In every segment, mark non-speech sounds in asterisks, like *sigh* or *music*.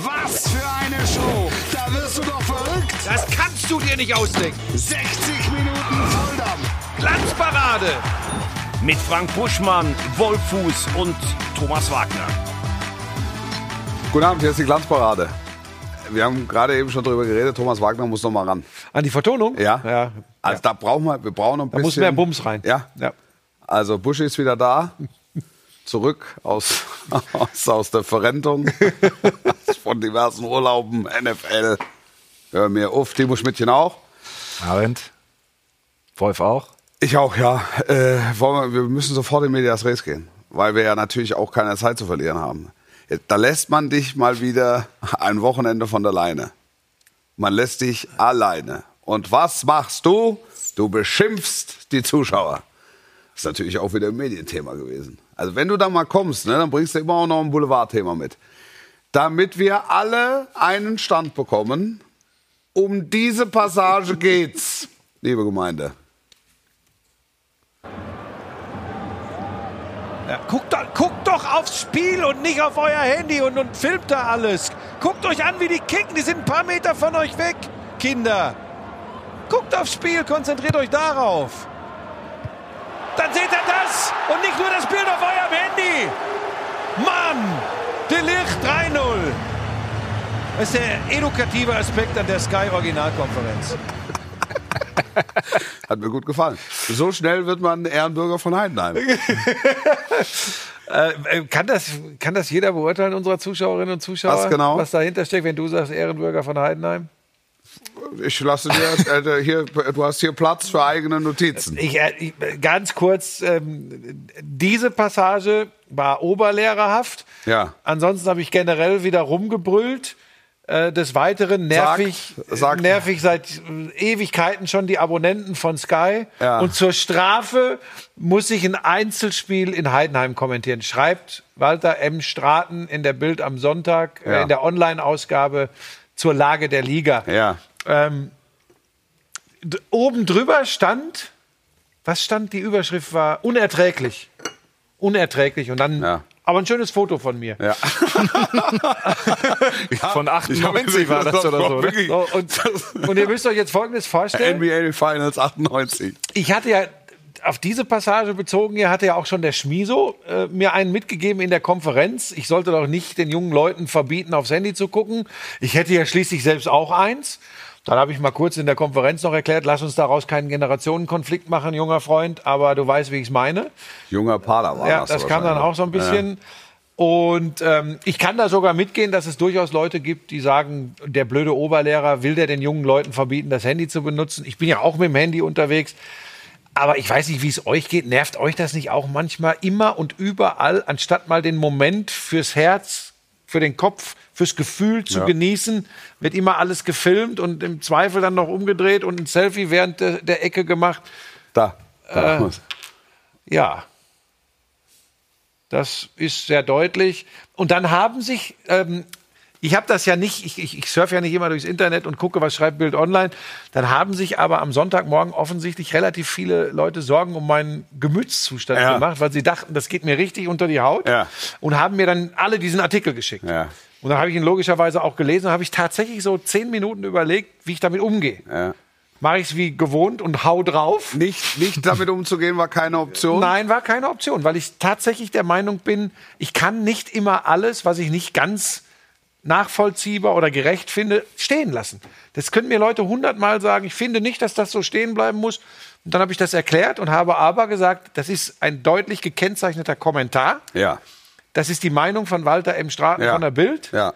Was für eine Show! Da wirst du doch verrückt! Das kannst du dir nicht ausdenken. 60 Minuten Volldampf! Glanzparade Mit Frank Buschmann, Wolfuß und Thomas Wagner. Guten Abend, hier ist die Glanzparade. Wir haben gerade eben schon drüber geredet, Thomas Wagner muss noch mal ran. An die Vertonung? Ja? ja. Also da brauchen wir, wir brauchen noch ein Da bisschen. muss mehr Bums rein. Ja? ja. Also Buschi ist wieder da. Zurück aus, *laughs* aus, aus der Verrentung *laughs* von diversen Urlauben, NFL. Hör mir auf, Timo Schmidtchen auch. Abend. Wolf auch. Ich auch, ja. Äh, wir, wir müssen sofort in Medias Res gehen, weil wir ja natürlich auch keine Zeit zu verlieren haben. Da lässt man dich mal wieder ein Wochenende von der Leine. Man lässt dich alleine. Und was machst du? Du beschimpfst die Zuschauer. Das ist natürlich auch wieder ein Medienthema gewesen. Also wenn du da mal kommst, ne, dann bringst du immer auch noch ein Boulevardthema mit. Damit wir alle einen Stand bekommen, um diese Passage geht's, *laughs* liebe Gemeinde. Ja, guckt, doch, guckt doch aufs Spiel und nicht auf euer Handy und, und filmt da alles. Guckt euch an, wie die kicken. Die sind ein paar Meter von euch weg, Kinder. Guckt aufs Spiel, konzentriert euch darauf. Dann seht ihr das und nicht nur das Bild auf eurem Handy. Mann, Delicht 3-0. Das ist der edukative Aspekt an der Sky Originalkonferenz. *laughs* Hat mir gut gefallen. So schnell wird man Ehrenbürger von Heidenheim. *laughs* Äh, äh, kann, das, kann das jeder beurteilen, unserer Zuschauerinnen und Zuschauer? Was genau? Was dahinter steckt, wenn du sagst Ehrenbürger von Heidenheim? Ich lasse dir äh, hier, du hast hier Platz für eigene Notizen. Ich, äh, ich, ganz kurz, ähm, diese Passage war oberlehrerhaft. Ja. Ansonsten habe ich generell wieder rumgebrüllt. Äh, des Weiteren nervig, Sag- sag- nervig seit äh, Ewigkeiten schon die Abonnenten von Sky. Ja. Und zur Strafe muss ich ein Einzelspiel in Heidenheim kommentieren. Schreibt Walter M. Straten in der Bild am Sonntag, Ja. äh, in der Online-Ausgabe zur Lage der Liga. Ja. Ähm, oben drüber stand, was stand? Die Überschrift war unerträglich. Unerträglich. Und dann, Ja. aber ein schönes Foto von mir. Ja. *laughs* Von Ich hab 98 gesehen, war das oder war so. Ne? So, und, und ihr müsst euch jetzt Folgendes vorstellen. *laughs* NBA Finals 98. Ich hatte ja auf diese Passage bezogen, hier hatte ja auch schon der Schmiso äh, mir einen mitgegeben in der Konferenz. Ich sollte doch nicht den jungen Leuten verbieten, aufs Handy zu gucken. Ich hätte ja schließlich selbst auch eins. Dann habe ich mal kurz in der Konferenz noch erklärt, lass uns daraus keinen Generationenkonflikt machen, junger Freund, aber du weißt, wie ich es meine. Junger Padawan. Ja, hast du das kam dann auch so ein bisschen. Und ähm, ich kann da sogar mitgehen, dass es durchaus Leute gibt, die sagen, der blöde Oberlehrer will der den jungen Leuten verbieten, das Handy zu benutzen. Ich bin ja auch mit dem Handy unterwegs. Aber ich weiß nicht, wie es euch geht. Nervt euch das nicht auch manchmal immer und überall, anstatt mal den Moment fürs Herz, für den Kopf, fürs Gefühl zu Ja. genießen, wird immer alles gefilmt und im Zweifel dann noch umgedreht und ein Selfie während der, der Ecke gemacht. Da. da. Äh, Ja. Das ist sehr deutlich. Und dann haben sich, ähm, ich habe das ja nicht, ich, ich, ich surfe ja nicht immer durchs Internet und gucke, was schreibt Bild online. Dann haben sich aber am Sonntagmorgen offensichtlich relativ viele Leute Sorgen um meinen Gemütszustand Ja. gemacht, weil sie dachten, das geht mir richtig unter die Haut Ja. und haben mir dann alle diesen Artikel geschickt. Ja. Und dann habe ich ihn logischerweise auch gelesen und habe ich tatsächlich so zehn Minuten überlegt, wie ich damit umgehe. Ja. Mache ich es wie gewohnt und hau drauf? Nicht, nicht damit umzugehen war keine Option. Nein, war keine Option, weil ich tatsächlich der Meinung bin, ich kann nicht immer alles, was ich nicht ganz nachvollziehbar oder gerecht finde, stehen lassen. Das können mir Leute hundertmal sagen, ich finde nicht, dass das so stehen bleiben muss. Und dann habe ich das erklärt und habe aber gesagt, das ist ein deutlich gekennzeichneter Kommentar. Ja. Das ist die Meinung von Walter M. Straten Ja. von der Bild. Ja.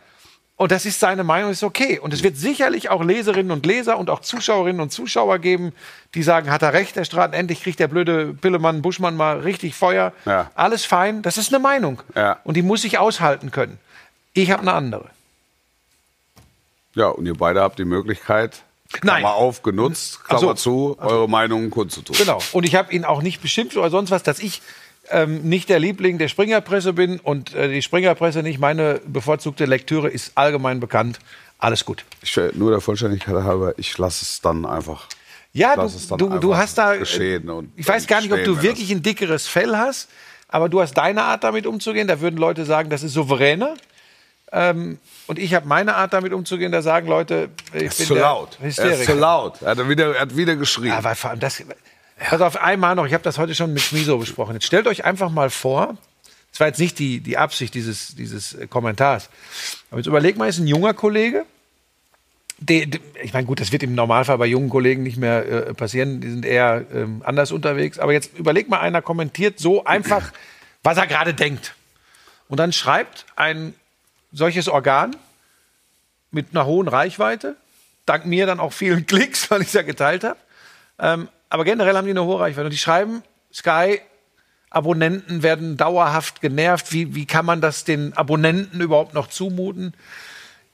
Und das ist seine Meinung, ist okay. Und es wird sicherlich auch Leserinnen und Leser und auch Zuschauerinnen und Zuschauer geben, die sagen, hat er recht, der Straten, endlich kriegt der blöde Pillemann, Buschmann mal richtig Feuer. Ja. Alles fein, das ist eine Meinung. Ja. Und die muss ich aushalten können. Ich habe eine andere. Ja, und ihr beide habt die Möglichkeit, Nein. Klammer auf, genutzt, Klammer so. zu, eure Meinungen kundzutun. Genau. Und ich habe ihn auch nicht beschimpft oder sonst was, dass ich ähm, nicht der Liebling der Springerpresse bin und äh, die Springerpresse nicht meine bevorzugte Lektüre ist allgemein bekannt. Alles gut. Ich, äh, nur der Vollständigkeit halber, ich lasse es dann einfach. Ja, du, du, du hast da. äh, ich weiß gar nicht, ob du wir wirklich ein dickeres Fell hast, aber du hast deine Art, damit umzugehen. Da würden Leute sagen, das ist souveräner. Ähm, und ich habe meine Art, damit umzugehen. Da sagen Leute, ich Er ist bin zu der laut. Er ist zu Hysteriker. laut. Er hat wieder, er hat wieder geschrien. Weil vor allem das. Pass auf einmal noch, ich habe das heute schon mit Schmiso besprochen. Jetzt stellt euch einfach mal vor, das war jetzt nicht die, die Absicht dieses, dieses äh, Kommentars, aber jetzt überleg mal, ist ein junger Kollege, der, der, ich meine, gut, das wird im Normalfall bei jungen Kollegen nicht mehr äh, passieren, die sind eher ähm, anders unterwegs, aber jetzt überleg mal, einer kommentiert so einfach, was er gerade denkt. Und dann schreibt ein solches Organ mit einer hohen Reichweite, dank mir dann auch vielen *laughs* Klicks, weil ich es ja geteilt habe. Ähm, aber generell haben die eine hohe Reichweite. Und die schreiben, Sky, Abonnenten werden dauerhaft genervt. Wie, wie kann man das den Abonnenten überhaupt noch zumuten?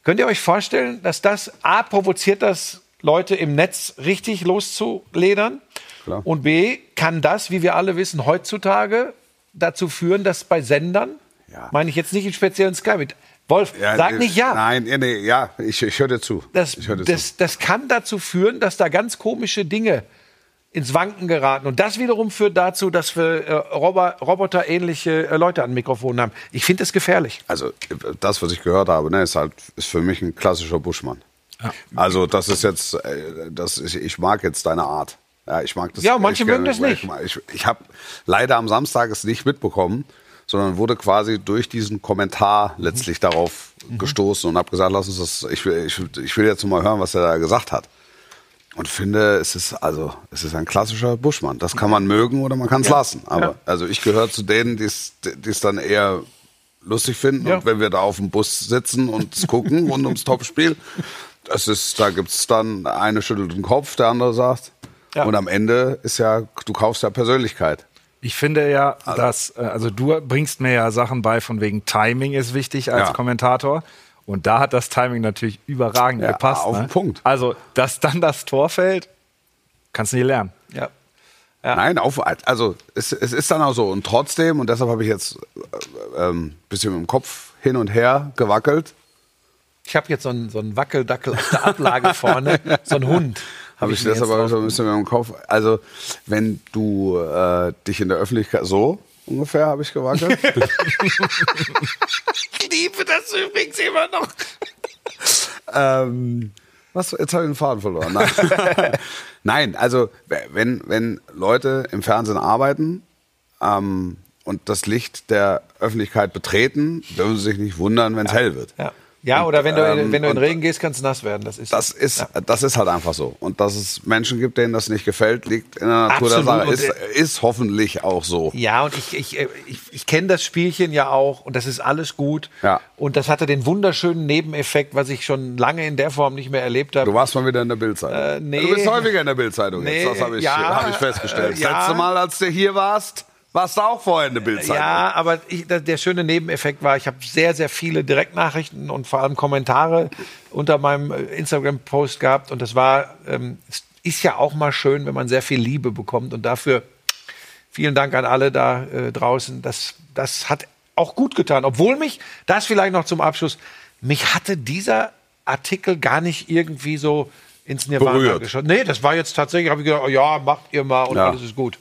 Könnt ihr euch vorstellen, dass das A provoziert das Leute im Netz richtig loszuledern? Klar. Und B kann das, wie wir alle wissen, heutzutage dazu führen, dass bei Sendern, Ja. meine ich jetzt nicht in speziellen Sky mit, Wolf, sag äh, nicht ja. Nein, nee, ja, ich, ich höre dir zu. Das, ich höre dir zu. das, das kann dazu führen, dass da ganz komische Dinge ins Wanken geraten. Und das wiederum führt dazu, dass wir äh, Robo roboterähnliche äh, Leute an Mikrofonen haben. Ich finde das gefährlich. Also das, was ich gehört habe, ne, ist halt ist für mich ein klassischer Buschmann. Also das ist jetzt, äh, das ist, ich mag jetzt deine Art. Ja, ich mag das. Ja, manche echt mögen gerne. das nicht. Ich, ich, ich habe leider am Samstag es nicht mitbekommen, sondern wurde quasi durch diesen Kommentar letztlich darauf gestoßen und habe gesagt, lass uns das. Ich will, ich, ich will jetzt mal hören, was er da gesagt hat. Und finde, es ist also, es ist ein klassischer Buschmann. Das kann man mögen oder man kann es lassen. Aber Ja. also ich gehöre zu denen, die es es dann eher lustig finden. Ja. Und wenn wir da auf dem Bus sitzen und es gucken *laughs* rund ums Topspiel, das ist, da gibt's dann eine schüttelt den Kopf, der andere sagt. Ja. Und am Ende ist ja, du kaufst ja Persönlichkeit. Ich finde ja, dass, äh, also du bringst mir ja Sachen bei, von wegen Timing ist wichtig als Ja. Kommentator. Und da hat das Timing natürlich überragend Ja, gepasst. auf ne? den Punkt. Also, dass dann das Tor fällt, kannst du nicht lernen. Ja. Nein, auf, also es, es ist dann auch so. Und trotzdem, und deshalb habe ich jetzt äh, ähm, bisschen mit dem Kopf hin und her gewackelt, Ich habe jetzt so einen, so einen Wackeldackel auf der Ablage vorne, *laughs* so einen Hund. Hab habe ich jetzt aber so ein bisschen mit dem Kopf. Also, wenn du äh, dich in der Öffentlichkeit so ungefähr habe ich gewackelt. *laughs* Ich liebe das übrigens immer noch. ähm, was? Jetzt habe ich den Faden verloren. Nein, *laughs* Nein also wenn, wenn Leute im Fernsehen arbeiten ähm, und das Licht der Öffentlichkeit betreten, dürfen sie sich nicht wundern, wenn es hell wird. Ja, ja oder wenn du, ähm, wenn du in und- Regen gehst, kannst du nass werden. Das ist, Das ist, das ist halt einfach so. Und dass es Menschen gibt, denen das nicht gefällt, liegt in der Natur Absolut. der Sache. Ist, ist hoffentlich auch so. Ja, und ich, ich, äh, ich, ich kenne das Spielchen ja auch und das ist alles gut. Ja. Und das hatte den wunderschönen Nebeneffekt, was ich schon lange in der Form nicht mehr erlebt habe. Du warst mal wieder in der Bildzeitung. Äh, nee. Du bist häufiger in der Bildzeitung Nee, jetzt. Das habe ich, ja, hab ich festgestellt. äh, ja. Letzte Mal, als du hier warst, warst du auch vorher in der Bildzeitung. Ja, aber ich, der, schöne Nebeneffekt war, ich habe sehr, sehr viele Direktnachrichten und vor allem Kommentare unter meinem äh, Instagram-Post gehabt. Und das war, ähm, es ist ja auch mal schön, wenn man sehr viel Liebe bekommt. Und dafür vielen Dank an alle da äh, draußen. Das, das hat auch gut getan. Obwohl mich, das vielleicht noch zum Abschluss, mich hatte dieser Artikel gar nicht irgendwie so ins Nirvana Berührt. geschossen. Nee, das war jetzt tatsächlich, habe ich gedacht, oh ja, macht ihr mal und Ja. alles ist gut.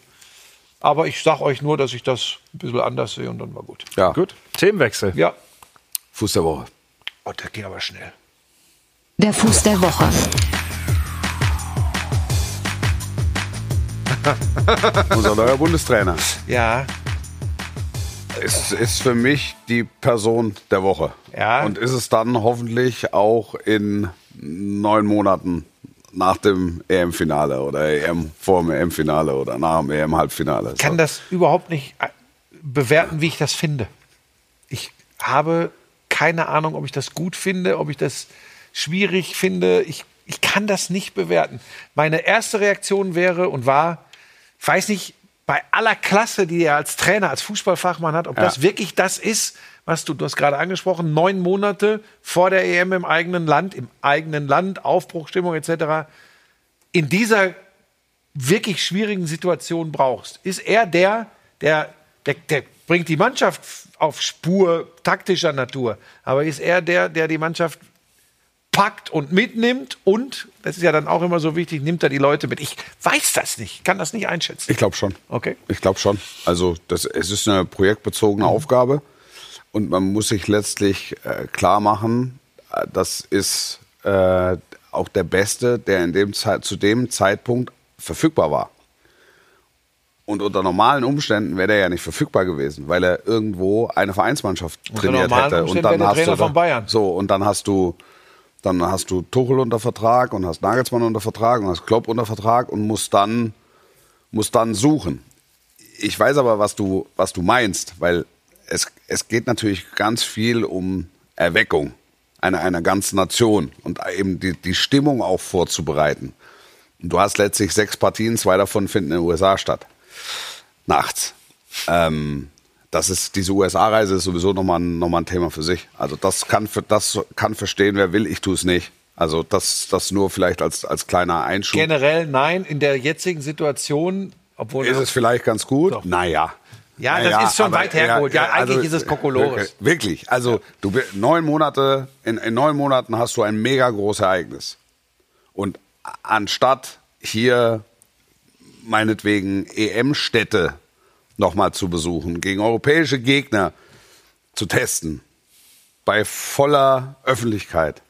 Aber ich sag euch nur, dass ich das ein bisschen anders sehe und dann war gut. Ja. Gut. Themenwechsel. Ja. Fuß der Woche. Oh, der geht aber schnell. Der Fuß der Woche. *laughs* Unser neuer Bundestrainer. Ja. Es ist für mich die Person der Woche. Ja. Und ist es dann hoffentlich auch in neun Monaten nach dem EM-Finale oder EM vor dem EM-Finale oder nach dem EM-Halbfinale. Ich kann das überhaupt nicht äh, bewerten, wie ich das finde. Ich habe keine Ahnung, ob ich das gut finde, ob ich das schwierig finde. Ich, ich kann das nicht bewerten. Meine erste Reaktion wäre und war, ich weiß nicht, bei aller Klasse, die er als Trainer, als Fußballfachmann hat, ob Ja. das wirklich das ist, was du, du hast gerade angesprochen, neun Monate vor der EM im eigenen Land, im eigenen Land, Aufbruchstimmung etc., in dieser wirklich schwierigen Situation brauchst. Ist er der, der, der, der bringt die Mannschaft auf Spur taktischer Natur, aber ist er der, der die Mannschaft packt und mitnimmt und, das ist ja dann auch immer so wichtig, nimmt er die Leute mit. Ich weiß das nicht, kann das nicht einschätzen. Ich glaube schon. Okay. Ich glaube schon. Also das, es ist eine projektbezogene Mhm. Aufgabe. Und man muss sich letztlich äh, klar machen, äh, das ist äh, auch der Beste, der in dem Zeit, zu dem Zeitpunkt verfügbar war. Und unter normalen Umständen wäre der ja nicht verfügbar gewesen, weil er irgendwo eine Vereinsmannschaft Unter trainiert hätte. Umständen wäre der hast Trainer du von Bayern. So, und dann hast du, dann hast du Tuchel unter Vertrag und hast Nagelsmann unter Vertrag und hast Klopp unter Vertrag und musst dann, musst dann suchen. Ich weiß aber, was du, was du meinst, weil es, es geht natürlich ganz viel um Erweckung einer, einer ganzen Nation und eben die, die Stimmung auch vorzubereiten. Und du hast letztlich sechs Partien, zwei davon finden in den USA statt. Nachts. Ähm, das ist, diese USA-Reise ist sowieso nochmal ein, noch mal ein Thema für sich. Also das kann, für, das kann verstehen, wer will, ich tue es nicht. Also das, das nur vielleicht als, als kleiner Einschub. Generell nein, in der jetzigen Situation, obwohl Ist es vielleicht ganz gut? Doch. Naja. Ja, das Naja, ist schon aber weit hergeholt. Ja, eigentlich also, ist es Kokolores. Wirklich. Also du neun Monate, in, in neun Monaten hast du ein mega großes Ereignis. Und anstatt hier meinetwegen EM-Städte nochmal zu besuchen, gegen europäische Gegner zu testen, bei voller Öffentlichkeit,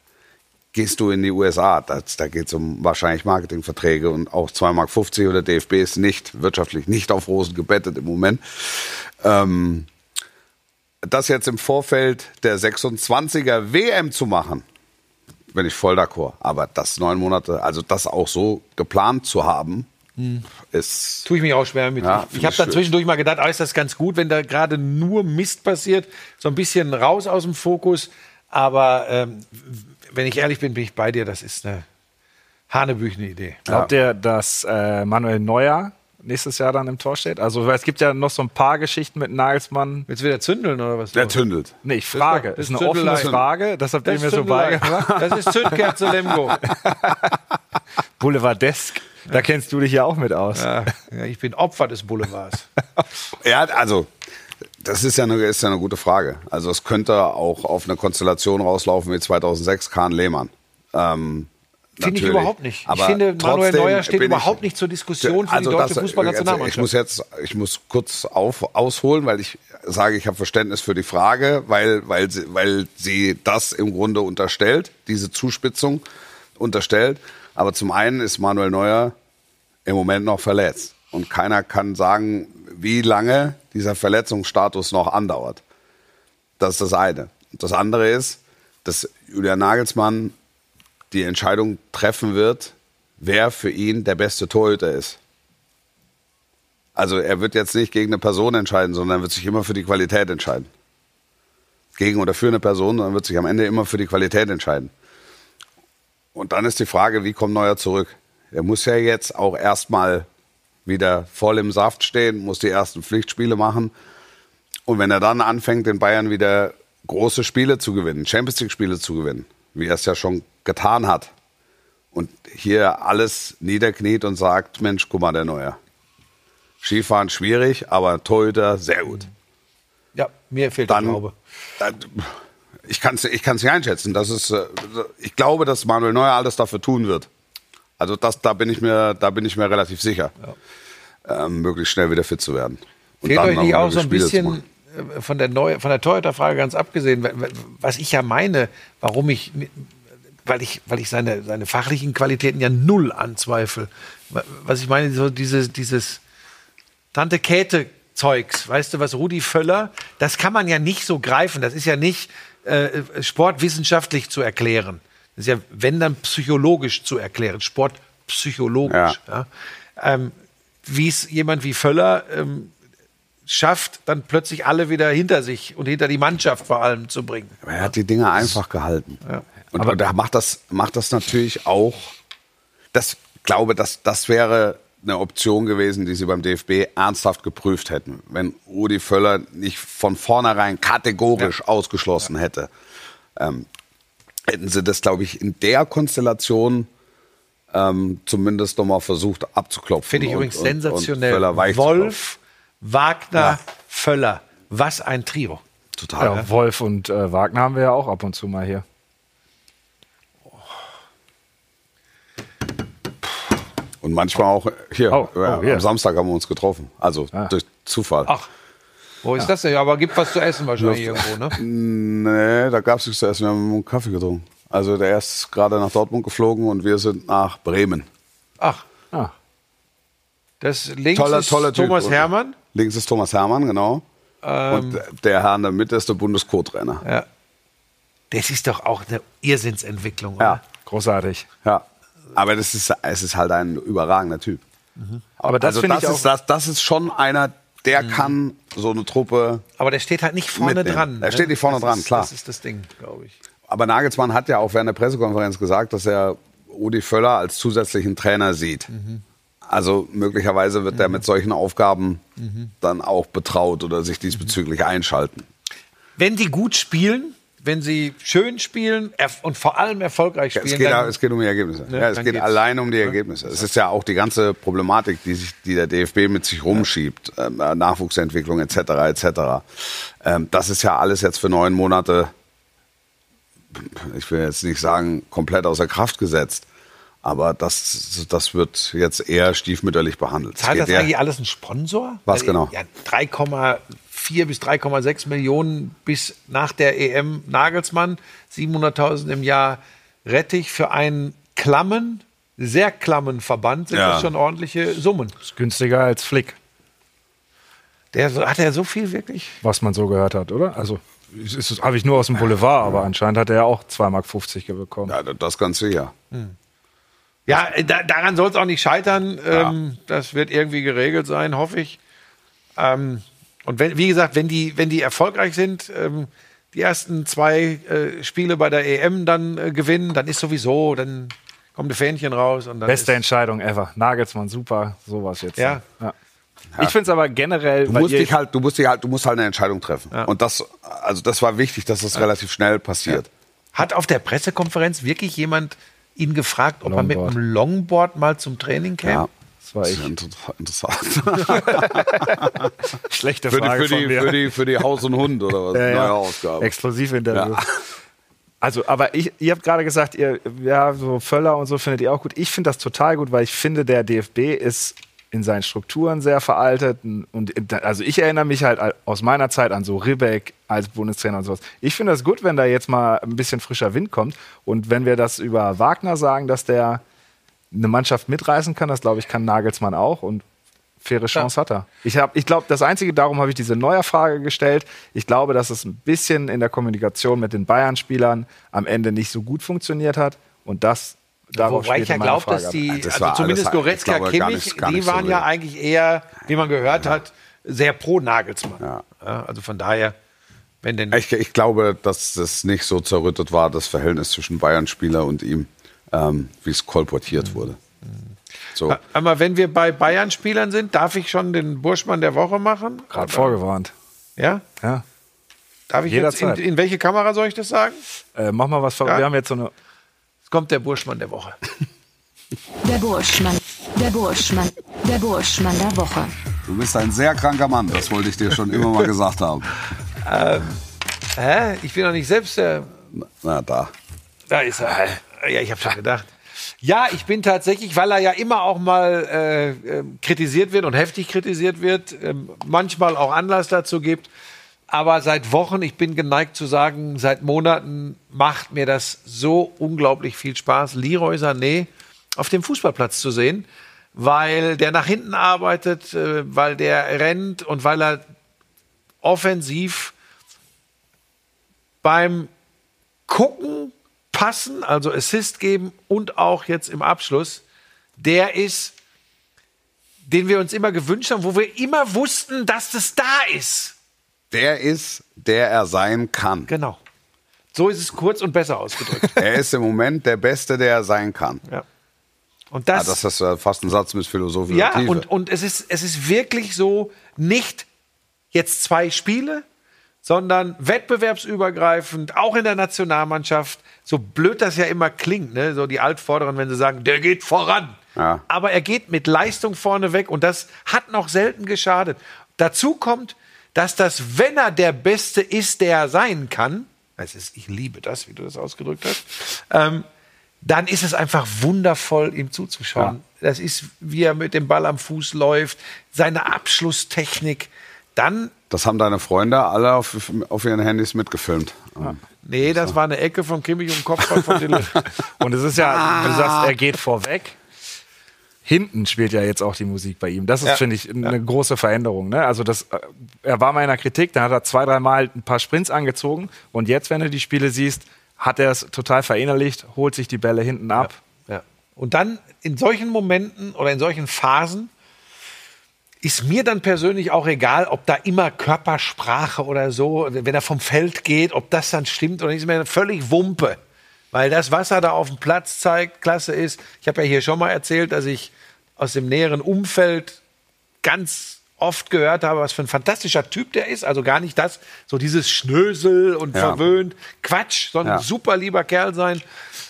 gehst du in die USA. Das, da geht es um wahrscheinlich Marketingverträge und auch 2,50 Mark oder DFB ist nicht wirtschaftlich nicht auf Rosen gebettet im Moment. Ähm, das jetzt im Vorfeld der 26er WM zu machen, bin ich voll d'accord. Aber das neun Monate, also das auch so geplant zu haben, ist Tue ich mich auch schwer mit. Ja, ich habe da zwischendurch mal gedacht, ah, ist das ganz gut, wenn da gerade nur Mist passiert, so ein bisschen raus aus dem Fokus. Aber ähm, wenn ich ehrlich bin, bin ich bei dir. Das ist eine hanebüchene Idee. Glaubt ihr, dass äh, Manuel Neuer nächstes Jahr dann im Tor steht? Also weil es gibt ja noch so ein paar Geschichten mit Nagelsmann. Willst du wieder zündeln oder was? der tündelt. Nee, ich frage. Das das ist eine offene. Frage. Das habt ihr mir ist, so beigebracht. das ist Zündkerze Lemgo. *laughs* Boulevardesk. Da kennst du dich ja auch mit aus. Ja, ja, ich bin Opfer des Boulevards. Ja, also das ist ja, eine, ist ja eine gute Frage. Also es könnte auch auf eine Konstellation rauslaufen wie 2006 Kahn Lehmann. Ähm, Finde ich überhaupt nicht. Ich Aber finde, Manuel Neuer steht überhaupt ich- nicht zur Diskussion für Also die deutsche Fußballnationalmannschaft. Ich muss jetzt, ich muss kurz auf, ausholen, weil ich sage, ich habe Verständnis für die Frage, weil, weil, sie, weil sie das im Grunde unterstellt, diese Zuspitzung unterstellt. Aber zum einen ist Manuel Neuer im Moment noch verletzt. Und keiner kann sagen, wie lange dieser Verletzungsstatus noch andauert. Das ist das eine. Das andere ist, dass Julian Nagelsmann die Entscheidung treffen wird, wer für ihn der beste Torhüter ist. Also er wird jetzt nicht gegen eine Person entscheiden, sondern er wird sich immer für die Qualität entscheiden. Gegen oder für eine Person, sondern wird sich am Ende immer für die Qualität entscheiden. Und dann ist die Frage, wie kommt Neuer zurück? Er muss ja jetzt auch erstmal wieder voll im Saft stehen, muss die ersten Pflichtspiele machen. Und wenn er dann anfängt, den Bayern wieder große Spiele zu gewinnen, Champions League-Spiele zu gewinnen, wie er es ja schon getan hat, und hier alles niederkniet und sagt, Mensch, guck mal, der Neuer. Skifahren schwierig, aber Torhüter sehr gut. ja, mir fehlt Dann, der Glaube. dann ich kann es ich kann's nicht einschätzen. Das ist, äh, ich glaube, dass Manuel Neuer alles dafür tun wird. Also das, da bin ich mir, da bin ich mir relativ sicher, ähm, möglichst schnell wieder fit zu werden. Und Fehlt euch nicht auch so ein Spiele bisschen äh, von der, Neu von der Torhüter-Frage ganz abgesehen, wa- wa- was ich ja meine, warum ich, weil ich, weil ich seine, seine fachlichen Qualitäten ja null anzweifle. Wa- Was ich meine, so diese, dieses Tante Käthe Zeugs, weißt du was, Rudi Völler, das kann man ja nicht so greifen. Das ist ja nicht äh, sportwissenschaftlich zu erklären. Das ist ja, wenn dann psychologisch zu erklären, sportpsychologisch. Ja. Ähm, wie es jemand wie Völler ähm, schafft, dann plötzlich alle wieder hinter sich und hinter die Mannschaft vor allem zu bringen. Aber er hat die Dinge einfach gehalten. Und, und er macht das, macht das natürlich auch. Das glaube, das, das wäre eine Option gewesen, die sie beim DFB ernsthaft geprüft hätten, wenn Rudi Völler nicht von vornherein kategorisch ausgeschlossen hätte. Ähm, hätten sie das, glaube ich, in der Konstellation ähm, zumindest nochmal versucht abzuklopfen. Finde ich und- übrigens und- und sensationell. Zu Wolf, Wagner, Ja. Völler. Was ein Trio. Total. Ja, Wolf und äh, Wagner haben wir ja auch ab und zu mal hier. Und manchmal auch hier, Oh, oh, ja, hier. am Samstag haben wir uns getroffen. Also Ah. durch Zufall. Ach. Wo ist das denn? Aber gibt was zu essen wahrscheinlich irgendwo, ne? *laughs* Nee, da gab es nichts zu essen. Wir haben einen Kaffee getrunken. Also der ist gerade nach Dortmund geflogen und wir sind nach Bremen. Ach, Ah, das links Toller, ist toller Typ. Thomas Hermann. Links ist Thomas Hermann, genau. und der Herr in der Mitte ist der Bundesco-Trainer. Ja. Das ist doch auch eine Irrsinnsentwicklung. Oder? Ja, großartig. ja. Aber das ist, es ist halt ein überragender Typ. Aber das also finde das ich auch. ist, das, das ist schon einer, der kann so eine Truppe. Aber der steht halt nicht vorne Mitnehmen. dran. Der steht nicht vorne das dran, ist, klar. Das ist das Ding, glaube ich. Aber Nagelsmann hat ja auch während der Pressekonferenz gesagt, dass er Udi Völler als zusätzlichen Trainer sieht. Also möglicherweise wird er mit solchen Aufgaben dann auch betraut oder sich diesbezüglich einschalten. Wenn die gut spielen, wenn sie schön spielen und vor allem erfolgreich Ja, spielen, es, geht, dann, es geht um die Ergebnisse. Ne, ja, es geht allein um die Ergebnisse. Es ist ja auch die ganze Problematik, die, sich, die der DFB mit sich rumschiebt, ähm, äh, Nachwuchsentwicklung etc. etc. Ähm, das ist ja alles jetzt für neun Monate, ich will jetzt nicht sagen komplett außer Kraft gesetzt, aber das, das wird jetzt eher stiefmütterlich behandelt. Zahlt das eher- eigentlich alles ein Sponsor? Was genau? Ja, 3,4 bis 3,6 Millionen bis nach der EM Nagelsmann, 700.000 im Jahr Rettich für einen klammen, sehr klammen Verband sind Ja. das schon ordentliche Summen. ist günstiger als Flick, Der, hat er so viel wirklich? was man so gehört hat, oder? Also, das habe ich nur aus dem Boulevard, aber anscheinend hat er ja auch 2,50 Mark bekommen. Ja, das ganz sicher. Ja, äh, da, daran soll es auch nicht scheitern. Ähm, das wird irgendwie geregelt sein, hoffe ich. Ähm, und wenn, wie gesagt, wenn die, wenn die erfolgreich sind, ähm, die ersten zwei äh, Spiele bei der EM dann äh, gewinnen, dann ist sowieso, dann kommt ein Fähnchen raus und dann Beste Entscheidung ever. Nagelsmann, super, sowas jetzt. Ja. Ich finde es aber generell. Du musst dich halt, du musst dich halt, du musst halt eine Entscheidung treffen. Und das, also das war wichtig, dass das relativ schnell passiert. Hat auf der Pressekonferenz wirklich jemand ihn gefragt, ob er Longboard. mit dem Longboard mal zum Training käme? Ja. das war ist inter- interessant. *laughs* Schlechte für, die, Frage für, die, von mir. für, die, für die Haus und Hund oder was? Ja, ja. Neue Ausgabe. Exklusivinterview. Ja. Also, aber ich, ihr habt gerade gesagt, ihr, ja, so Völler und so findet ihr auch gut. Ich finde das total gut, weil ich finde, der DFB ist in seinen Strukturen sehr veraltet. Und also ich erinnere mich halt aus meiner Zeit an so Ribbeck als Bundestrainer und sowas. Ich finde das gut, wenn da jetzt mal ein bisschen frischer Wind kommt. Und wenn wir das über Wagner sagen, dass der eine Mannschaft mitreißen kann, das glaube ich, kann Nagelsmann auch. Und faire Chance hat er. Ich, hab- ich glaube, das Einzige, darum habe ich diese Neuer-Frage gestellt. Ich glaube, dass es ein bisschen in der Kommunikation mit den Bayern-Spielern am Ende nicht so gut funktioniert hat. Und das darauf Wobei ich ja glaube, Frage dass die, Das also war zumindest ich Goretzka, glaube, gar Kimmich, nicht- gar die nicht so waren ja eigentlich eher, wie man gehört hat, sehr pro Nagelsmann. Ja. Ja, also von daher, wenn denn. Ich, ich glaube, dass das nicht so zerrüttet war, das Verhältnis zwischen Bayern-Spieler und ihm, ähm, wie es kolportiert wurde. So. Aber wenn wir bei Bayern-Spielern sind, darf ich schon den Burschmann der Woche machen? Gerade Oder- vorgewarnt. Ja? Ja. Darf ich jetzt in, Jederzeit. in welche Kamera soll ich das sagen? Äh, mach mal was vor. Ja. Wir haben jetzt so eine. Es kommt der Burschmann der Woche. *laughs* Der Burschmann. Der Burschmann. Der Burschmann der Woche. Du bist ein sehr kranker Mann, das wollte ich dir schon immer mal gesagt haben. *laughs* Hä? Ich bin doch nicht selbst der. Na, da. Da ist er. Ja, ich habe schon gedacht. Ja, ich bin tatsächlich, weil er ja immer auch mal äh, äh, kritisiert wird und heftig kritisiert wird, ähm, manchmal auch Anlass dazu gibt. Aber seit Wochen, ich bin geneigt zu sagen, seit Monaten macht mir das so unglaublich viel Spaß, Leroy Sané auf dem Fußballplatz zu sehen, weil der nach hinten arbeitet, äh, weil der rennt und weil er offensiv beim Gucken, Passen, also Assist geben und auch jetzt im Abschluss, der ist, den wir uns immer gewünscht haben, wo wir immer wussten, dass das da ist. Der ist, der er sein kann. Genau. So ist es kurz und besser ausgedrückt. *laughs* Er ist im Moment der Beste, der er sein kann. ja. Und das, das ist äh, fast ein Satz mit philosophischer ja, und, und es, ist, es ist wirklich so, nicht jetzt zwei Spiele, sondern wettbewerbsübergreifend, auch in der Nationalmannschaft, so blöd das ja immer klingt, ne? so die Altvorderen, wenn sie sagen, der geht voran. Ja. Aber er geht mit Leistung vorne weg und das hat noch selten geschadet. Dazu kommt, dass das, wenn er der Beste ist, der er sein kann, es ist, ich liebe das, wie du das ausgedrückt hast, ähm, dann ist es einfach wundervoll, ihm zuzuschauen. Das ist, wie er mit dem Ball am Fuß läuft, seine Abschlusstechnik. Dann Das haben deine Freunde alle auf, auf ihren Handys mitgefilmt. Ähm, Nee, das war eine Ecke von Kimmich und Kopfball von Dille. *laughs* Und es ist ja, du sagst, er geht vorweg. Hinten spielt ja jetzt auch die Musik bei ihm. Das ist, Ja. finde ich, eine große Veränderung. Ne? Also das, äh, er war mal in der Kritik, dann hat er zwei, dreimal ein paar Sprints angezogen. Und jetzt, wenn du die Spiele siehst, hat er es total verinnerlicht, holt sich die Bälle hinten ab. Ja. Und dann in solchen Momenten oder in solchen Phasen ist mir dann persönlich auch egal, ob da immer Körpersprache oder so, wenn er vom Feld geht, ob das dann stimmt oder nicht, ist mir völlig Wumpe. Weil das, was er da auf dem Platz zeigt, klasse ist. Ich habe ja hier schon mal erzählt, dass ich aus dem näheren Umfeld ganz oft gehört habe, was für ein fantastischer Typ der ist. Also gar nicht das, so dieses Schnösel und Ja. verwöhnt. Quatsch, sondern Ja. super lieber Kerl sein.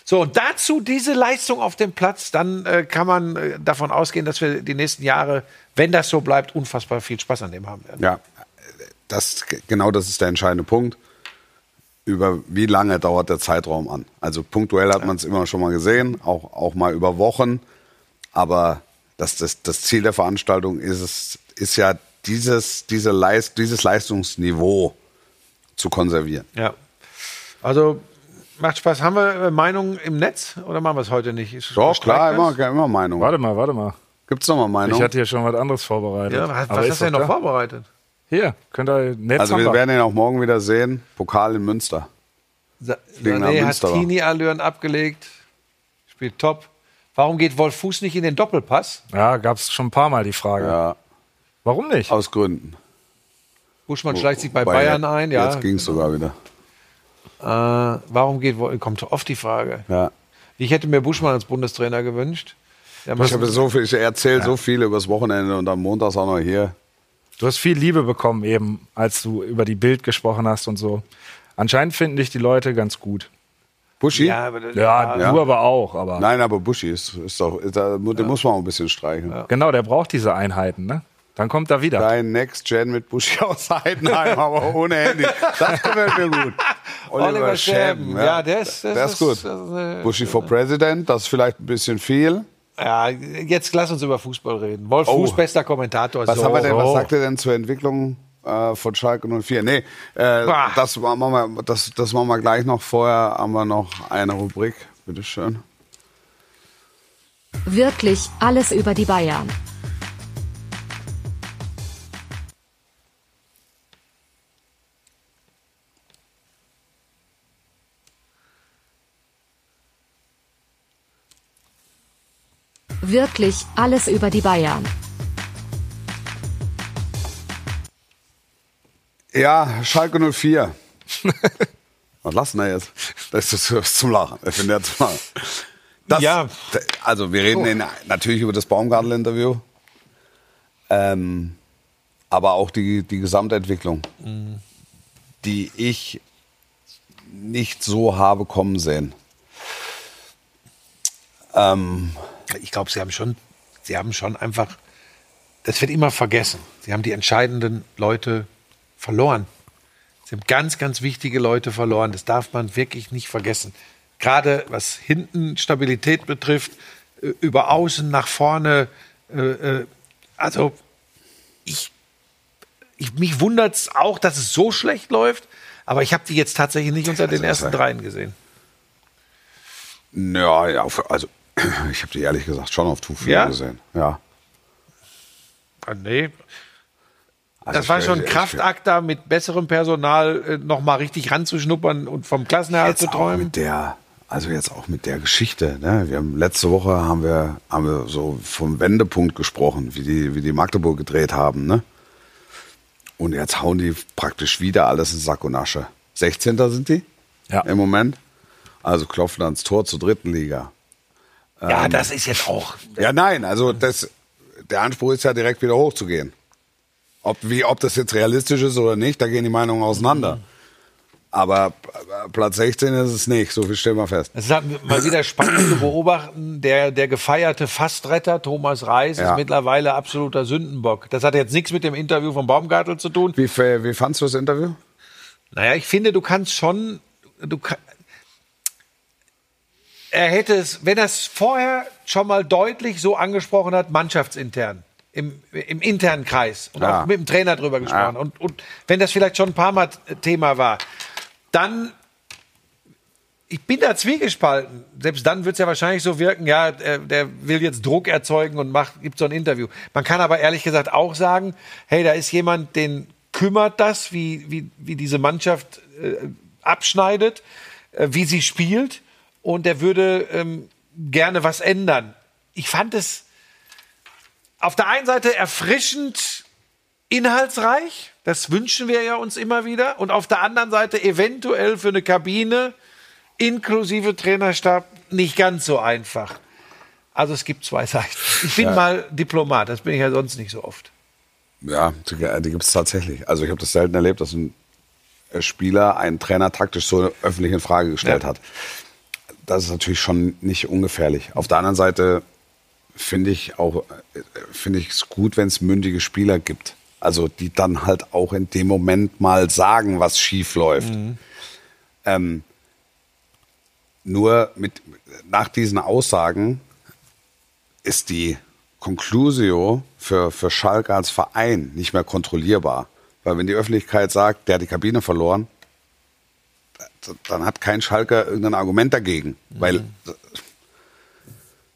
So, und dazu diese Leistung auf dem Platz, dann äh, kann man äh, davon ausgehen, dass wir die nächsten Jahre, wenn das so bleibt, unfassbar viel Spaß an dem haben werden. Ja, das, genau das ist der entscheidende Punkt. Über wie lange dauert der Zeitraum an? Also punktuell hat man es immer schon mal gesehen, auch, auch mal über Wochen. Aber das, das, das Ziel der Veranstaltung ist es, ist ja dieses, diese Leist, dieses Leistungsniveau zu konservieren. Ja. Also macht Spaß. Haben wir äh, Meinungen im Netz oder machen wir es heute nicht? Ist- Doch, klar, immer, immer Meinung. Warte mal, warte mal. Gibt es nochmal Meinung? Ich hatte hier schon was anderes vorbereitet. Ja, was, Aber was hast du denn noch da. vorbereitet? Hier, könnt ihr Netz also wir werden ihn auch morgen wieder sehen. Pokal in Münster. Sa Sané hat? Tini-Allüren abgelegt. Spielt top. Warum geht Wolf Fuß nicht in den Doppelpass? Ja, gab es schon ein paar Mal die Frage. Ja, Warum nicht? aus Gründen. Buschmann schleicht sich bei Wobei, Bayern ein. Ja. Jetzt ging es sogar wieder. Äh, warum geht Wolf? Kommt oft die Frage. Ja. Ich hätte mir Buschmann als Bundestrainer gewünscht. Der Ich habe so viel, ich erzähle so viel übers Wochenende und am Montag auch noch hier. Du hast viel Liebe bekommen eben, als du über die Bild gesprochen hast und so. Anscheinend finden dich die Leute ganz gut. Buschi? ja, aber das- Ja, Ja. du aber auch. Aber Nein, aber Buschi ist, ist doch, da, den muss man auch ein bisschen streichen. genau, der braucht diese Einheiten. Ne? Dann kommt er wieder. Dein Next Gen mit Buschi aus Heidenheim, aber ohne Handy. Das gefällt mir gut. *laughs* Oliver Schäben. Ja, der ist- das der ist gut. das ist Buschi for President, das ist vielleicht ein bisschen viel. Ja, jetzt lass uns über Fußball reden. Wolf Oh. Fuß, bester Kommentator. Was, So. haben wir denn, was so. sagt er denn zur Entwicklung äh, von Schalke 04? Nee, äh, das, machen wir, das, das machen wir gleich noch. Vorher haben wir noch eine Rubrik. Bitteschön. Wirklich alles über die Bayern. Wirklich alles über die Bayern. Ja, Schalke 04. *laughs* Was lassen wir jetzt? Das ist zum Lachen. Ich finde das zum Lachen. Das, Ja. Also wir reden in, natürlich über das Baumgartel-Interview. Ähm, aber auch die, die Gesamtentwicklung, die ich nicht so habe kommen sehen. Ähm, Ich glaube, sie haben schon, sie haben schon einfach, das wird immer vergessen. Sie haben die entscheidenden Leute verloren. Sie haben ganz, ganz wichtige Leute verloren. Das darf man wirklich nicht vergessen. Gerade was hinten Stabilität betrifft, äh, über außen nach vorne. Äh, äh, also ich, ich mich wundert es auch, dass es so schlecht läuft. Aber ich habe die jetzt tatsächlich nicht unter den ersten dreien gesehen. ja, also ich habe die ehrlich gesagt schon auf Tuchel Ja? gesehen. Ja. Ah, nee, Also Das war schon ein Kraftakt, da mit besserem Personal äh, noch mal richtig ranzuschnuppern und vom Klassenerhalt zu träumen. mit der, also jetzt auch mit der Geschichte. Ne? Wir haben letzte Woche haben wir, haben wir so vom Wendepunkt gesprochen, wie die, wie die Magdeburg gedreht haben. Ne? Und jetzt hauen die praktisch wieder alles in Sack und Asche. 16. sind die Ja. im Moment. Also klopfen ans Tor zur dritten Liga. Ja, das ist jetzt auch. Ja, nein, also das, der Anspruch ist ja direkt wieder hochzugehen. Ob, wie, ob das jetzt realistisch ist oder nicht, da gehen die Meinungen auseinander. Aber äh, Platz 16 ist es nicht, so viel stellen wir fest. Es ist halt mal wieder spannend zu beobachten. Der, der gefeierte Fastretter Thomas Reis Ja. ist mittlerweile absoluter Sündenbock. Das hat jetzt nichts mit dem Interview von Baumgartel zu tun. Wie, wie fandst du das Interview? Naja, ich finde, du kannst schon. Du er hätte es, wenn er es vorher schon mal deutlich so angesprochen hat, mannschaftsintern, im, im internen Kreis und Ja. auch mit dem Trainer drüber gesprochen. Ja. Und, und wenn das vielleicht schon ein paar Mal Thema war, dann ich bin da zwiegespalten. Selbst dann wird es ja wahrscheinlich so wirken, ja, der, der will jetzt Druck erzeugen und macht, gibt so ein Interview. Man kann aber ehrlich gesagt auch sagen, hey, da ist jemand, den kümmert das, wie, wie, wie diese Mannschaft äh, abschneidet, äh, wie sie spielt und der würde ähm, gerne was ändern. Ich fand es auf der einen Seite erfrischend inhaltsreich, das wünschen wir ja uns immer wieder, und auf der anderen Seite eventuell für eine Kabine inklusive Trainerstab nicht ganz so einfach. Also es gibt zwei Seiten. Ich bin mal Diplomat, das bin ich ja sonst nicht so oft. Ja, die, die gibt es tatsächlich. Also ich habe das selten erlebt, dass ein Spieler einen Trainer taktisch so öffentlich in Frage gestellt Ja. hat. Das ist natürlich schon nicht ungefährlich. Auf der anderen Seite finde ich auch finde ich es gut, wenn es mündige Spieler gibt. Also die dann halt auch in dem Moment mal sagen, was schief läuft. Ähm, nur mit nach diesen Aussagen ist die Conclusio für, für Schalke als Verein nicht mehr kontrollierbar. Weil wenn die Öffentlichkeit sagt, der hat die Kabine verloren, dann hat kein Schalker irgendein Argument dagegen. Weil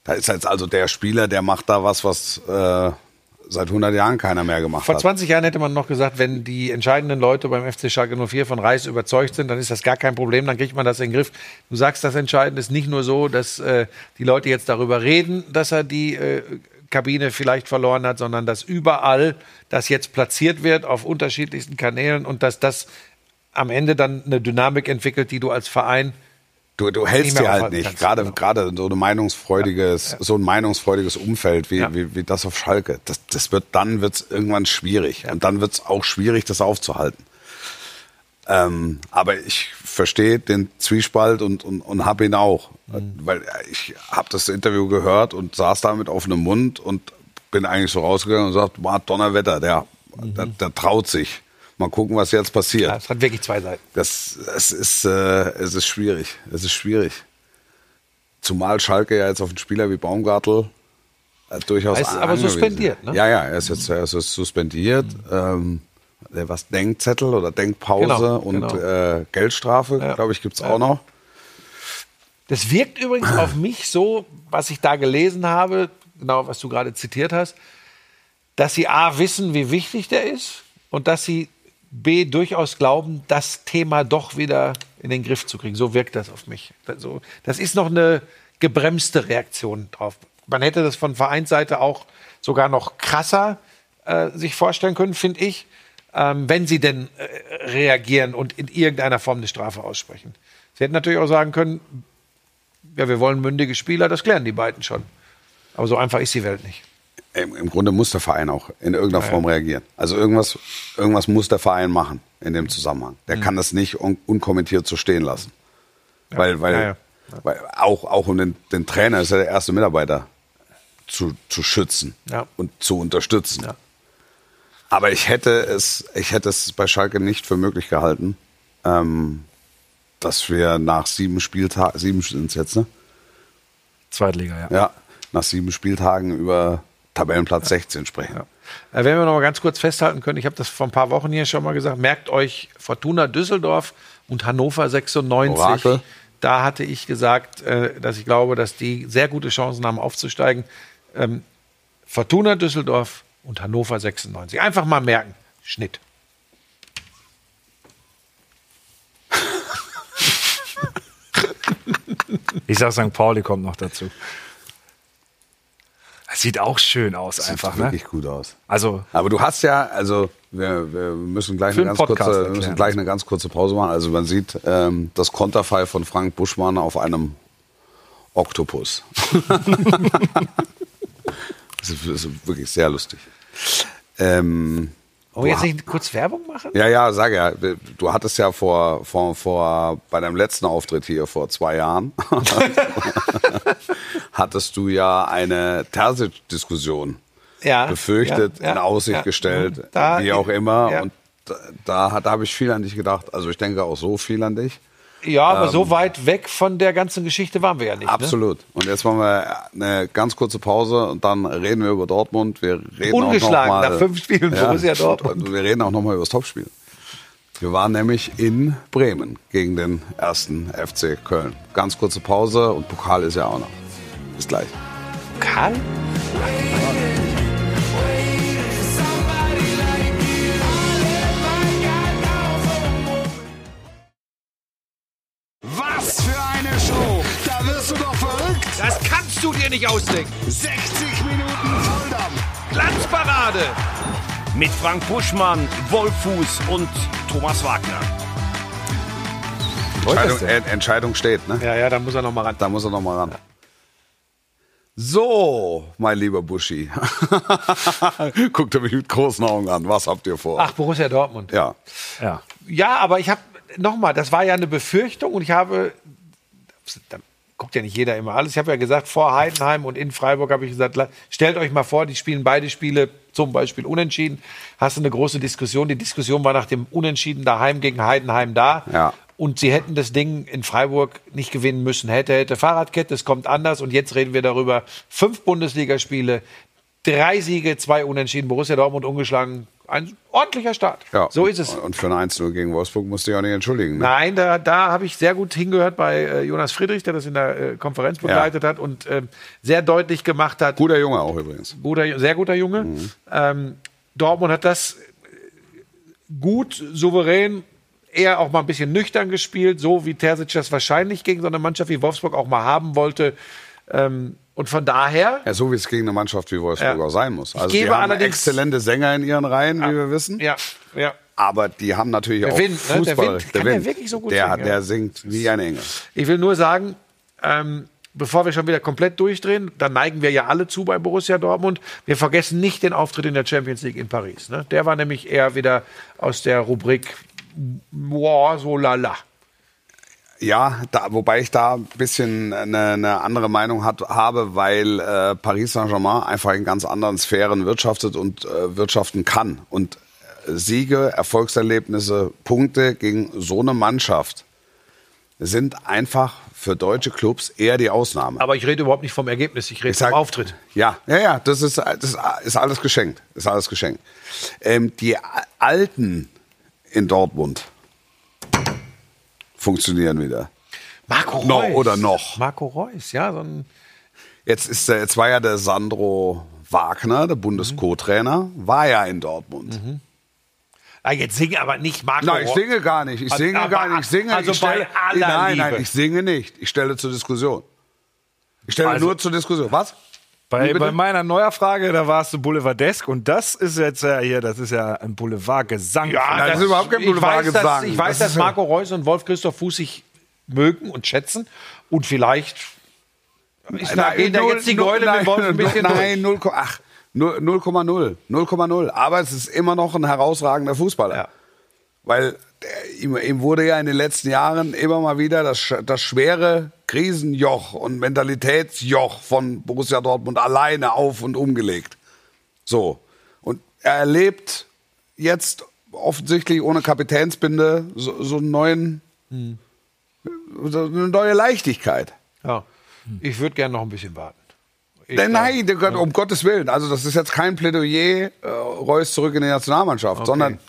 da ist jetzt also der Spieler, der macht da was, was äh, seit 100 Jahren keiner mehr gemacht Vor hat. 20 Jahren hätte man noch gesagt, wenn die entscheidenden Leute beim FC Schalke 04 von Reis überzeugt sind, dann ist das gar kein Problem, dann kriegt man das in den Griff. Du sagst, das Entscheidende ist nicht nur so, dass äh, die Leute jetzt darüber reden, dass er die äh, Kabine vielleicht verloren hat, sondern dass überall das jetzt platziert wird auf unterschiedlichsten Kanälen und dass das am Ende dann eine Dynamik entwickelt, die du als Verein Du, du hältst dir halt nicht. Gerade, genau. gerade so, eine meinungsfreudiges, so ein meinungsfreudiges Umfeld wie, Ja. wie, wie das auf Schalke. Das, das wird, dann wird's irgendwann schwierig. Und dann wird's auch schwierig, das aufzuhalten. Ähm, aber ich verstehe den Zwiespalt und, und, und habe ihn auch. Mhm. Weil ich habe das Interview gehört und saß da mit offenem Mund und bin eigentlich so rausgegangen und sagt, war Donnerwetter, der, der, der traut sich. Mal gucken, was jetzt passiert. ja, es hat wirklich zwei Seiten. Das, es ist, äh, es ist schwierig. Es ist schwierig. Zumal Schalke ja jetzt auf einen Spieler wie Baumgartel äh, durchaus Er ist aber suspendiert, ne? Ja, ja, er ist jetzt er ist suspendiert. Ähm, der was Denkzettel oder Denkpause Genau, und genau. Äh, Geldstrafe, Ja. glaube ich, gibt's Ja. auch noch. Das wirkt übrigens auf mich so, was ich da gelesen habe, genau was du gerade zitiert hast, dass sie A wissen, wie wichtig der ist und dass sie B durchaus glauben, das Thema doch wieder in den Griff zu kriegen. So wirkt das auf mich. Das ist noch eine gebremste Reaktion drauf. Man hätte das von Vereinsseite auch sogar noch krasser äh, sich vorstellen können, finde ich, ähm, wenn sie denn äh, reagieren und in irgendeiner Form eine Strafe aussprechen. Sie hätten natürlich auch sagen können, ja, wir wollen mündige Spieler, das klären die beiden schon. Aber so einfach ist die Welt nicht. Im, Im Grunde muss der Verein auch in irgendeiner Form reagieren. Also irgendwas, irgendwas muss der Verein machen in dem Zusammenhang. Mhm. Der kann das nicht un unkommentiert so stehen lassen. Weil, weil, Ja, ja. weil auch, auch um den, den Trainer ist ja der erste Mitarbeiter zu, zu schützen Ja. und zu unterstützen. Ja. Aber ich hätte es, ich hätte es bei Schalke nicht für möglich gehalten, ähm, dass wir nach sieben Spieltagen, sieben sind jetzt, ne? Zweitliga, ja. Ja, nach sieben Spieltagen über Tabellenplatz 16 sprechen. Äh, wenn wir noch mal ganz kurz festhalten können, ich habe das vor ein paar Wochen hier schon mal gesagt, merkt euch Fortuna Düsseldorf und Hannover 96. Orakel. Da hatte ich gesagt, äh, dass ich glaube, dass die sehr gute Chancen haben aufzusteigen. Ähm, Fortuna Düsseldorf und Hannover 96. Einfach mal merken. Schnitt. Ich sag, St. Pauli kommt noch dazu. Sieht auch schön aus, einfach, Sieht ne? wirklich gut aus. Also, Aber du hast ja, also wir, wir müssen gleich eine ganz Podcast kurze, erklären. müssen gleich eine ganz kurze Pause machen. Also man sieht ähm, das Konterfei von Frank Buschmann auf einem Oktopus. *laughs* das, ist, das ist wirklich sehr lustig. Ähm, Wollen wir jetzt nicht kurz Werbung machen? ja, ja, sag ja, du hattest ja vor, vor, vor bei deinem letzten Auftritt hier vor zwei Jahren, *laughs* hattest du ja eine Terzic-Diskussion Ja, befürchtet, ja, ja, in Aussicht gestellt, Da- wie auch immer. Und da, da habe ich viel an dich gedacht. Also ich denke auch so viel an dich. Ja, aber so weit weg von der ganzen Geschichte waren wir ja nicht. Ne? Absolut. Und jetzt machen wir eine ganz kurze Pause und dann reden wir über Dortmund. Wir reden Ungeschlagen auch noch mal, nach fünf Spielen Borussia Dortmund. Wir reden auch nochmal über das Topspiel. Wir waren nämlich in Bremen gegen den ersten FC Köln. Ganz kurze Pause und Pokal ist ja auch noch. Bis gleich. Karl? Das kannst du dir nicht ausdenken. 60 Minuten Volldampf! Glanzparade. Mit Frank Buschmann, Wolfuß und Thomas Wagner. Entscheidung, äh, Entscheidung steht, ne? Ja, ja, da muss er noch mal ran. Da muss er noch mal ran. So, mein lieber Buschi. Guckt er mich mit großen Augen an. Was habt ihr vor? Ach, Borussia Dortmund. Ja. Ja. Ja, aber ich habe nochmal, das war ja eine Befürchtung und ich habe, guckt ja nicht jeder immer alles. Ich habe ja gesagt, vor Heidenheim und in Freiburg habe ich gesagt, stellt euch mal vor, die spielen beide Spiele zum Beispiel unentschieden. Hast du eine große Diskussion. Die Diskussion war nach dem Unentschieden daheim gegen Heidenheim da. Ja. Und sie hätten das Ding in Freiburg nicht gewinnen müssen. Hätte, hätte Fahrradkette, es kommt anders. Und jetzt reden wir darüber. Fünf Bundesligaspiele, drei Siege, zwei Unentschieden. Borussia Dortmund ungeschlagen. Ein ordentlicher Start. ja. So ist es. Und für ein 1-0 gegen Wolfsburg musst du dich auch nicht entschuldigen. Ne? Nein, da, da habe ich sehr gut hingehört bei äh, Jonas Friedrich, der das in der äh, Konferenz begleitet hat und ähm, sehr deutlich gemacht hat. Guter Junge auch übrigens. Guter, sehr guter Junge. Ähm, Dortmund hat das gut, souverän, eher auch mal ein bisschen nüchtern gespielt, so wie Terzic das wahrscheinlich gegen so eine Mannschaft wie Wolfsburg auch mal haben wollte. Ähm, und von daher, Ja, so wie es gegen eine Mannschaft wie Wolfsburg Ja. auch sein muss. Also die haben exzellente Sänger in ihren Reihen, wie wir wissen. ja, ja. Aber die haben natürlich Der auch Wind, ne? Der Fußball. Wind, der wirklich so gut der, singen, ja. der singt wie ein Engel. Ich will nur sagen, ähm, bevor wir schon wieder komplett durchdrehen, da neigen wir ja alle zu bei Borussia Dortmund. Wir vergessen nicht den Auftritt in der Champions League in Paris. Ne? Der war nämlich eher wieder aus der Rubrik boah, so lala. Ja, da, wobei ich da ein bisschen eine, eine andere Meinung hat, habe, weil äh, Paris Saint-Germain einfach in ganz anderen Sphären wirtschaftet und äh, wirtschaften kann. Und äh, Siege, Erfolgserlebnisse, Punkte gegen so eine Mannschaft sind einfach für deutsche Clubs eher die Ausnahme. Aber ich rede überhaupt nicht vom Ergebnis, ich rede Ich sag- vom Auftritt. Ja, ja, ja, das ist, das ist alles geschenkt. Ist alles geschenkt. Ähm, die Alten in Dortmund funktionieren wieder. Marco Reus. No, oder noch. Marco Reus, ja, so ein Jetzt, ist, der- jetzt war ja der Sandro Wagner, der Bundes-Co-Trainer, war ja in Dortmund. Ah, jetzt singe aber nicht Marco Nein, ich singe gar nicht. Ich singe Aber- gar nicht. Ich singe. also ich stelle, bei aller nein, nein, Liebe. ich singe nicht. Ich stelle zur Diskussion. Ich stelle Also- nur zur Diskussion. Was? Bei, bei meiner Neuerfrage, da warst du Boulevardesk und das ist jetzt ja hier, das ist ja ein Boulevardgesang. Ja, Nein, das ist überhaupt kein ich weiß, dass, Boulevardgesang. ich weiß, Das dass Marco Reus und Wolf Christoph Fuß sich mögen und schätzen. Und vielleicht ist da, gehen da jetzt die Leute mit Wolf ein bisschen Nein, 0, ach, 0, 0,0. 0,0. Aber es ist immer noch ein herausragender Fußballer. Ja. Weil der, ihm, ihm wurde ja in den letzten Jahren immer mal wieder das, das schwere Krisenjoch und Mentalitätsjoch von Borussia Dortmund alleine auf und umgelegt. So. Und er erlebt jetzt offensichtlich ohne Kapitänsbinde so, so einen neuen, so eine neue Leichtigkeit. Ja. Ich würde gerne noch ein bisschen warten. Ich, Nein, nein, Gott, um Gottes Willen. Also das ist jetzt kein Plädoyer, äh, Reus zurück in die Nationalmannschaft, sondern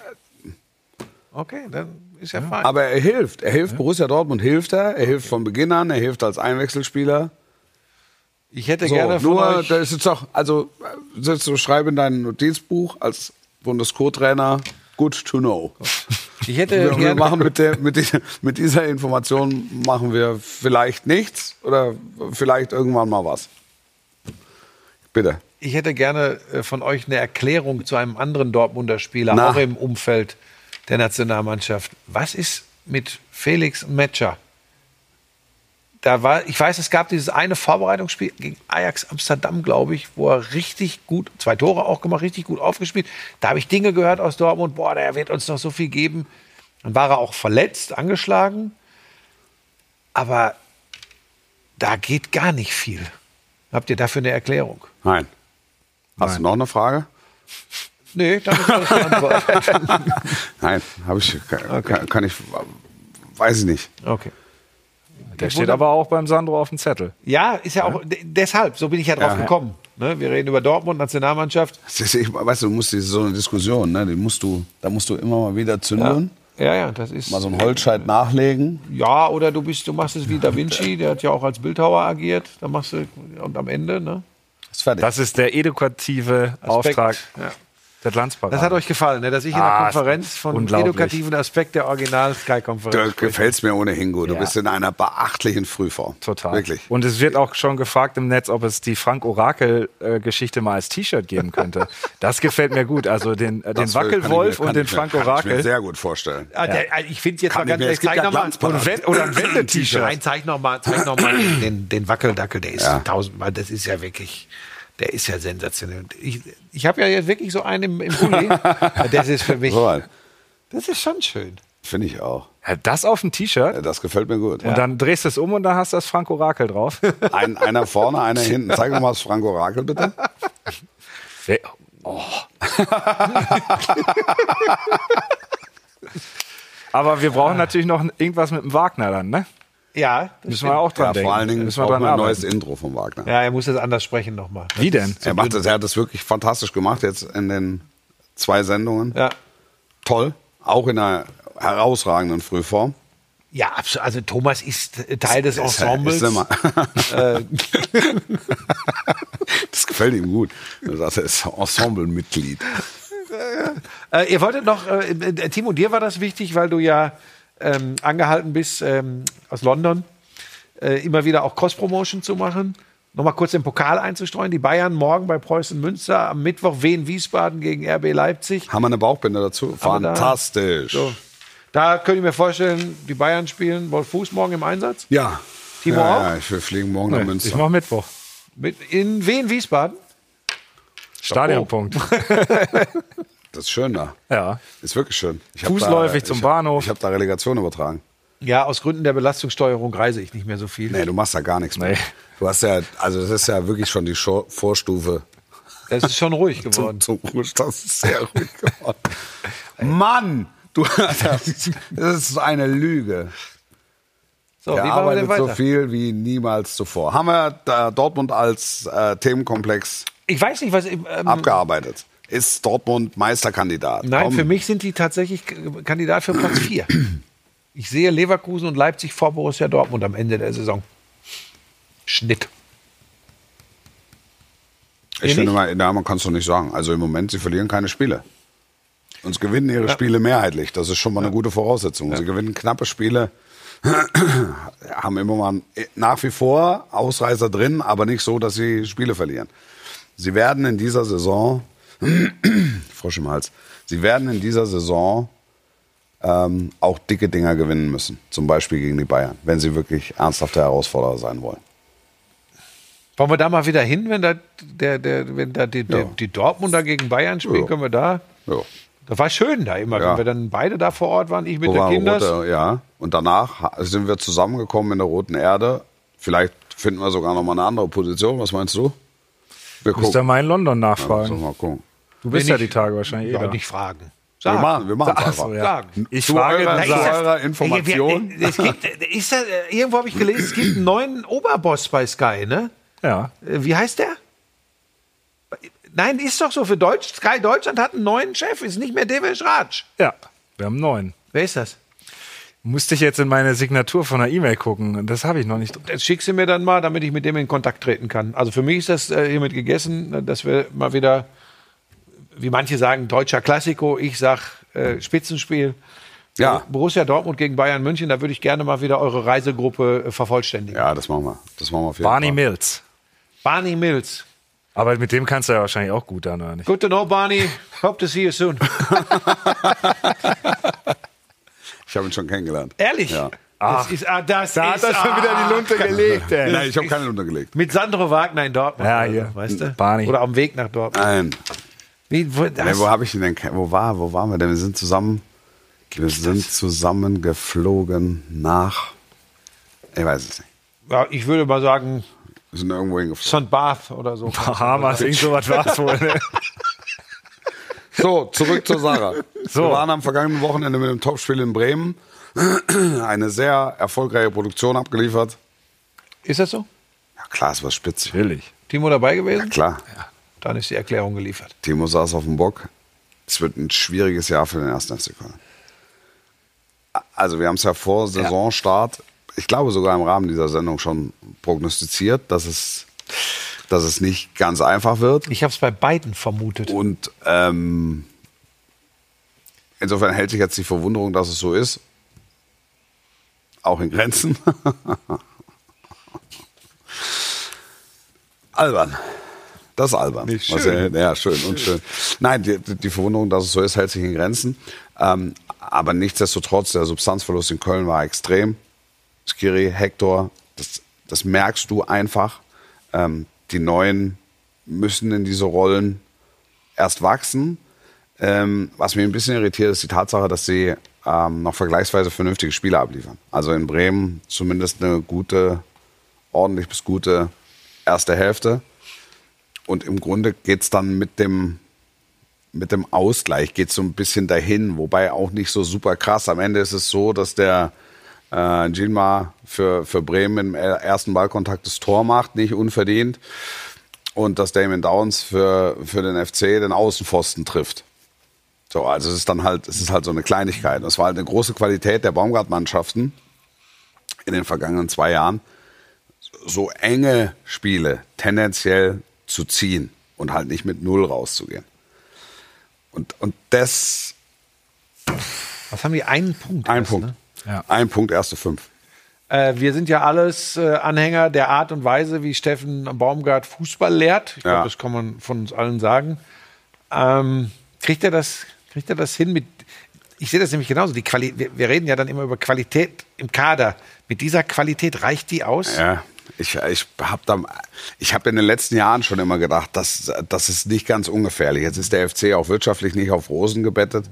Okay, dann ist ja fein. aber er hilft. Er hilft Borussia Dortmund, hilft er. Er hilft von Beginn an, er hilft als Einwechselspieler. ich hätte So, gerne von nur, euch... da ist jetzt auch, also sitzt du schreib in dein Notizbuch als Bundesco-Trainer, good to know. Ich hätte Wir, wir gerne... machen mit, der, mit, dieser, mit dieser Information machen wir vielleicht nichts oder vielleicht irgendwann mal was. Bitte. Ich hätte gerne äh, von euch eine Erklärung zu einem anderen Dortmunder Spieler, Na. auch im Umfeld der Nationalmannschaft. Was ist mit Felix Metscher? Da war, ich weiß, es gab dieses eine Vorbereitungsspiel gegen Ajax Amsterdam, glaube ich, wo er richtig gut, zwei Tore auch gemacht, richtig gut aufgespielt. Da habe ich Dinge gehört aus Dortmund, boah, der wird uns noch so viel geben. Dann war er auch verletzt, angeschlagen. Aber da geht gar nicht viel. Habt ihr dafür eine Erklärung? Nein. Hast du noch eine Frage? Nee, dann ist beantwortet. *laughs* Nein, habe ich kann, kann, kann ich weiß ich nicht. Okay. Der steht aber auch beim Sandro auf dem Zettel. Ja, ist ja auch deshalb, so bin ich ja drauf Ja. gekommen. Ne? Wir reden über Dortmund, Nationalmannschaft. Das ist, ich, weißt du, du musst diese, so eine Diskussion, ne, die musst du, da musst du immer mal wieder zünden, Ja, ja, das ist. mal so einen Holzscheit nachlegen. Ja, oder du bist, du machst es wie Da Vinci, der hat ja auch als Bildhauer agiert. Da machst du und am Ende, ne? Ist fertig. Das ist der edukative Auftrag Ja. Der Glanzparade. Das hat euch gefallen, ne? dass ich in Ah, der ist Konferenz von edukativen Aspekt der Original Sky Konferenz. Du gefällst mir ohnehin gut. Du Ja. bist in einer beachtlichen Frühform. Total. Wirklich. Und es wird auch schon gefragt im Netz, ob es die Frank-Orakel-Geschichte mal als T-Shirt geben könnte. *laughs* Das gefällt mir gut. Also den, äh, den Wackelwolf mir- und den ich mir- Kann ich mir sehr gut vorstellen. Ah, der, ah, ich finde jetzt Kann mal ich ganz ehrlich, es zeig ja noch mal, Glanzparade. oder, ein- Wende-T-Shirt. Nein, zeig noch mal, zeig noch mal den, *clears throat* den, den Wackeldackel, der ist Ja. tausendmal, das ist ja wirklich, der ist ja sensationell. Ich, ich habe ja jetzt wirklich so einen im, im Pulli. *laughs* das ist für mich, das ist schon schön. Finde ich auch. Ja, das auf dem T-Shirt. Ja, Das gefällt mir gut. Und dann drehst du es um und dann hast du das Frank-Orakel drauf. *laughs* Ein, einer vorne, einer *laughs* hinten. Zeig doch mal das Frank Orakel, bitte. Oh. Aber wir brauchen natürlich noch irgendwas mit dem Wagner dann, ne? Ja, das Müssen wir auch dran Ja, denken. vor allen Dingen Müssen wir auch dran mal ein neues. Intro von Wagner. Ja, er muss das anders sprechen nochmal. Wie denn? Er, macht das, er hat das wirklich fantastisch gemacht jetzt in den zwei Sendungen. Ja. Toll. Auch in einer herausragenden Frühform. Ja, abso- also Thomas ist Teil des Ensembles. Ist immer. *laughs* das gefällt ihm gut. Er sagt, er ist Ensemblemitglied. Äh, ihr wolltet noch, äh, äh, Timo, dir war das wichtig, weil du ja ähm, angehalten bist, ähm, aus London äh, immer wieder auch Cross-Promotion zu machen. Nochmal kurz den Pokal einzustreuen. Die Bayern morgen bei Preußen Münster, am Mittwoch Wien Wiesbaden gegen RB Leipzig. Haben wir eine Bauchbinde dazu? Wir da- Fantastisch. So. Da könnte ich mir vorstellen, die Bayern spielen Wolf Fuß morgen im Einsatz. Ja. Timo ja, auch? ja, ich will fliegen morgen nach Ich Münster. mach Mittwoch. Mit, in Wien Wiesbaden. Stadionpunkt. Das ist schön da. Ja. Ist wirklich schön. Ich Fußläufig da, zum ich, Bahnhof. Ich habe da Relegation übertragen. Ja, aus Gründen der Belastungssteuerung reise ich nicht mehr so viel. Nee, du machst da gar nichts mehr. Nee. Du hast ja, also das ist ja wirklich schon die Schor- Vorstufe Es ist schon ruhig *laughs* geworden. zum, zum Ruhestand. Das ist sehr ruhig geworden. *laughs* Mann! Du, *laughs* das ist eine Lüge. So, wie wir arbeitet so weiter? viel wie niemals zuvor. Haben wir Dortmund als äh, Themenkomplex Ich weiß nicht, was. Ähm, abgearbeitet? Ist Dortmund Meisterkandidat? Nein, Komm. für mich sind die tatsächlich Kandidat für Platz 4. Ich sehe Leverkusen und Leipzig vor Borussia Dortmund am Ende der Saison. Schnitt. Ich finde mal, na, man kann es doch nicht sagen. Also im Moment, sie verlieren keine Spiele. Und sie gewinnen ihre Spiele mehrheitlich. Das ist schon mal eine gute Voraussetzung. Sie gewinnen knappe Spiele, *clears throat* haben immer mal nach wie vor Ausreißer drin, aber nicht so, dass sie Spiele verlieren. Sie werden in dieser Saison, *clears throat* Frosch im Hals, sie werden in dieser Saison ähm, auch dicke Dinger gewinnen müssen. Zum Beispiel gegen die Bayern, wenn sie wirklich ernsthafte Herausforderer sein wollen. Wollen wir da mal wieder hin, wenn da, der, der, wenn da die, Ja. die, die Dortmunder gegen Bayern spielen? Ja. Können wir da? Ja. Das war schön da immer, Ja. wenn wir dann beide da vor Ort waren, ich mit Wo der Kinders. Rote, ja. Und danach sind wir zusammengekommen in der Roten Erde. Vielleicht finden wir sogar noch mal eine andere Position. Was meinst du? Wir Müsst ihr mal in London Ja, nachfragen. wir mal gucken. Du bist Wenn ja ich- die Tage wahrscheinlich eh Ja, da. nicht fragen. Wir Sagen. machen, wir machen Ach einfach. so, ja. Sagen. Ich Zu frage, eurer, zu eurer Information. Ey, wir- Es gibt, ist da, irgendwo habe ich gelesen, es gibt einen neuen Oberboss bei Sky, ne? Ja. Äh, Wie heißt der? Nein, ist doch so für Deutsch. Sky Deutschland hat einen neuen Chef, ist nicht mehr Devesh Raj. Ja, wir haben neun. Wer ist das? Musste ich jetzt in meine Signatur von der E-Mail gucken. Das habe ich noch nicht. Das schickst du mir dann mal, damit ich mit dem in Kontakt treten kann. Also für mich ist das äh, hiermit gegessen, äh, dass wir mal wieder, wie manche sagen, deutscher Klassiko, ich sag äh, Spitzenspiel. Ja. Borussia Dortmund gegen Bayern München, da würde ich gerne mal wieder eure Reisegruppe äh, vervollständigen. Ja, das machen wir. Das machen wir auf jeden Barney Fall. Mills. Barney Mills. Aber mit dem kannst du ja wahrscheinlich auch gut dann, oder nicht? Good to know, Barney. Hope to see you soon. *laughs* *laughs* Ich habe ihn schon kennengelernt. Ehrlich? Ja. Das ist, ah, das Da hat ist, er schon wieder die Lunte gelegt, ey. Nein, ich habe keinen untergelegt. Mit Sandro Wagner in Dortmund. Ja, oder hier. Weißt du? Barney. Oder am Weg nach Dortmund. Nein. Wie, wo, Nee, wo habe ich ihn denn? Wo war, wo waren wir denn? Wir sind zusammen. Wir sind zusammen geflogen nach. Ich weiß es nicht. ja, ich würde mal sagen, Wir sind irgendwo hingeflogen. St. Bath oder so. Bahamas, irgend sowas war es wohl. Ne? *laughs* So, zurück zur Sache. Wir waren am vergangenen Wochenende mit dem Topspiel in Bremen. Eine sehr erfolgreiche Produktion abgeliefert. Ist das so? Ja, klar, es war spitz. Natürlich. Timo dabei gewesen? Klar, Dann ist die Erklärung geliefert. Timo saß auf dem Bock. Es wird ein schwieriges Jahr für den ersten FC Köln. Also, wir haben es ja vor Saisonstart, ich glaube sogar im Rahmen dieser Sendung schon prognostiziert, dass es, dass es nicht ganz einfach wird. Ich habe es bei beiden vermutet. Und ähm, insofern hält sich jetzt die Verwunderung, dass es so ist, auch in Grenzen. *laughs* albern. Das ist albern. Nicht schön. Ja, ja, schön und schön. Nein, die, die Verwunderung, dass es so ist, hält sich in Grenzen. Ähm, aber nichtsdestotrotz, der Substanzverlust in Köln war extrem. Skiri, Hector, das, das merkst du einfach. Ähm, die Neuen müssen in diese Rollen erst wachsen. Ähm, was mich ein bisschen irritiert, ist die Tatsache, dass sie ähm, noch vergleichsweise vernünftige Spiele abliefern. Also in Bremen zumindest eine gute, ordentlich bis gute erste Hälfte. Und im Grunde geht's dann mit dem, mit dem Ausgleich geht's so ein bisschen dahin, wobei auch nicht so super krass. Am Ende ist es so, dass der äh, Gilmar für, für Bremen im ersten Ballkontakt das Tor macht, nicht unverdient. Und dass Damon Downs für, für den FC den Außenpfosten trifft. So, also es ist dann halt, es ist halt so eine Kleinigkeit. Das war halt eine große Qualität der Baumgart-Mannschaften in den vergangenen zwei Jahren, so enge Spiele tendenziell zu ziehen und halt nicht mit Null rauszugehen. Und, und das, Was haben die? Einen Punkt. ein erst, Punkt. ne? Ein Punkt, erste fünf. Äh, wir sind ja alles äh, Anhänger der Art und Weise, wie Steffen Baumgart Fußball lehrt. Ich glaube, Ja. das kann man von uns allen sagen. Ähm, kriegt er das? Kriegt er das hin mit? Ich sehe das nämlich genauso. Die Quali wir, wir reden ja dann immer über Qualität im Kader. Mit dieser Qualität reicht die aus? Ja, ich, ich habe da, ich habe in den letzten Jahren schon immer gedacht, das, das ist nicht ganz ungefährlich. Jetzt ist der FC auch wirtschaftlich nicht auf Rosen gebettet.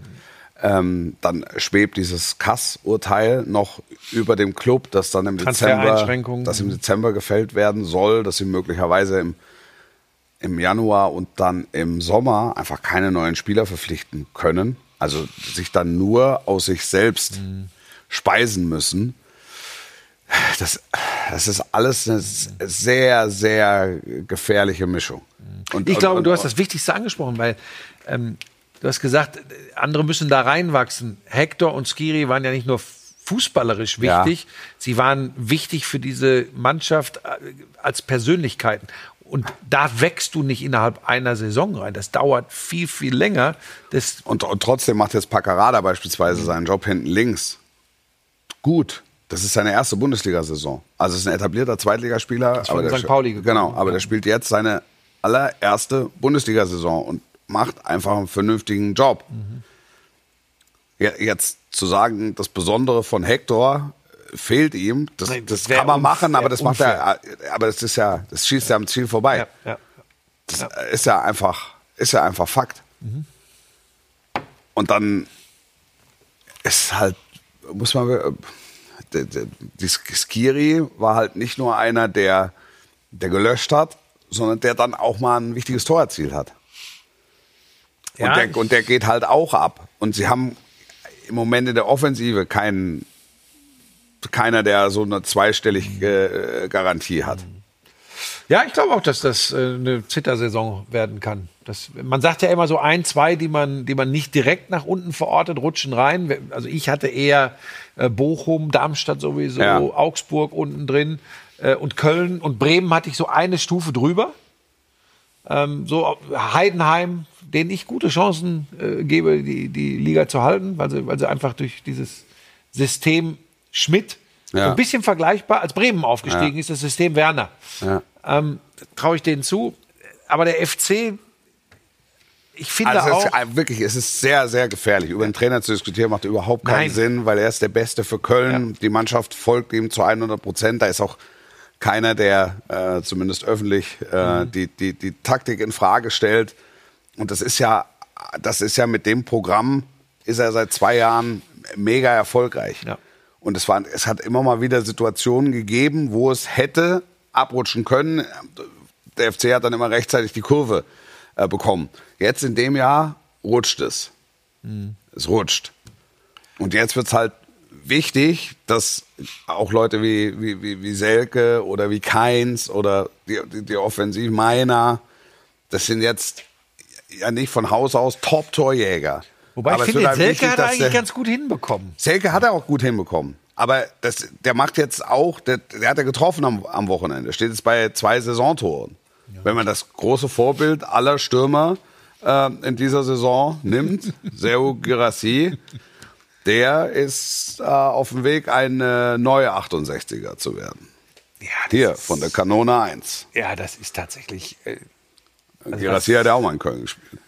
Ähm, dann schwebt dieses Kass-Urteil noch über dem Club, das dann im Dezember, das im Dezember gefällt werden soll, dass sie möglicherweise im, im Januar und dann im Sommer einfach keine neuen Spieler verpflichten können. Also sich dann nur aus sich selbst Mhm. speisen müssen. Das, das ist alles eine sehr, sehr gefährliche Mischung. Und, Ich glaube, und, du hast das Wichtigste angesprochen, weil ähm, du hast gesagt, andere müssen da reinwachsen. Hector und Skiri waren ja nicht nur fußballerisch Ja. wichtig, sie waren wichtig für diese Mannschaft äh, als Persönlichkeiten. Und da wächst du nicht innerhalb einer Saison rein. Das dauert viel, viel länger. Das, Und, und trotzdem macht jetzt Paccarada beispielsweise seinen Job hinten links gut. Das ist seine erste Bundesliga-Saison. Also es ist ein etablierter Zweitligaspieler. von aber der St. Pauli gekommen, Genau, aber ja. der spielt jetzt seine allererste Bundesliga-Saison und macht einfach einen vernünftigen Job. Ja, jetzt zu sagen, das Besondere von Hector äh, fehlt ihm, das, das kann man machen, aber das macht er, aber das ist ja, das schießt ja am Ziel vorbei. ja, ja. Das ist ja einfach, ist ja einfach Fakt. Und dann ist halt, muss man, äh, die Skiri war halt nicht nur einer, der, der gelöscht hat, sondern der dann auch mal ein wichtiges Tor erzielt hat. Und, Ja, der, und der geht halt auch ab. Und sie haben im Moment in der Offensive keinen, keiner, der so eine zweistellige äh, Garantie hat. Ja, ich glaube auch, dass das äh, eine Zittersaison werden kann. Das, man sagt ja immer so ein, zwei, die man, die man nicht direkt nach unten verortet, rutschen rein. Also ich hatte eher äh, Bochum, Darmstadt sowieso, Ja. Augsburg unten drin und Köln und Bremen hatte ich so eine Stufe drüber. Ähm, so Heidenheim, denen ich gute Chancen äh, gebe, die, die Liga zu halten, weil sie, weil sie einfach durch dieses System Schmidt so Ja. ein bisschen vergleichbar, als Bremen aufgestiegen ist, das System Werner. Ja. Ähm, traue ich denen zu. Aber der FC, ich finde Also es auch. ist, wirklich, es ist sehr, sehr gefährlich. Über den Trainer zu diskutieren macht überhaupt keinen Nein. Sinn, weil er ist der Beste für Köln. Die Mannschaft folgt ihm zu 100 Prozent. Da ist auch keiner, der äh, zumindest öffentlich äh, die, die, die Taktik in Frage stellt. Und das ist ja, das ist ja mit dem Programm ist er seit zwei Jahren mega erfolgreich. Ja. Und es, war, es hat immer mal wieder Situationen gegeben, wo es hätte abrutschen können. Der FC hat dann immer rechtzeitig die Kurve äh, bekommen. Jetzt in dem Jahr rutscht es. Es rutscht. Und jetzt wird's halt wichtig, dass auch Leute wie, wie, wie, wie Selke oder wie Keins oder die, die, die Offensivmeiner, das sind jetzt ja nicht von Haus aus Top-Torjäger. Wobei Aber ich finde, halt Selke wichtig, hat er eigentlich der- ganz gut hinbekommen. Selke hat er auch gut hinbekommen. Aber das, der macht jetzt auch, der, der hat er getroffen am, am Wochenende. Steht jetzt bei zwei Saisontoren. Wenn man das große Vorbild aller Stürmer äh, in dieser Saison nimmt, *laughs* Serhu Girassi, der ist äh, auf dem Weg, ein äh, neuer 68er zu werden. Ja, das Hier, ist, von der Kanone 1. Ja, das ist tatsächlich. Äh, Girassi hat ja auch mal in Köln gespielt.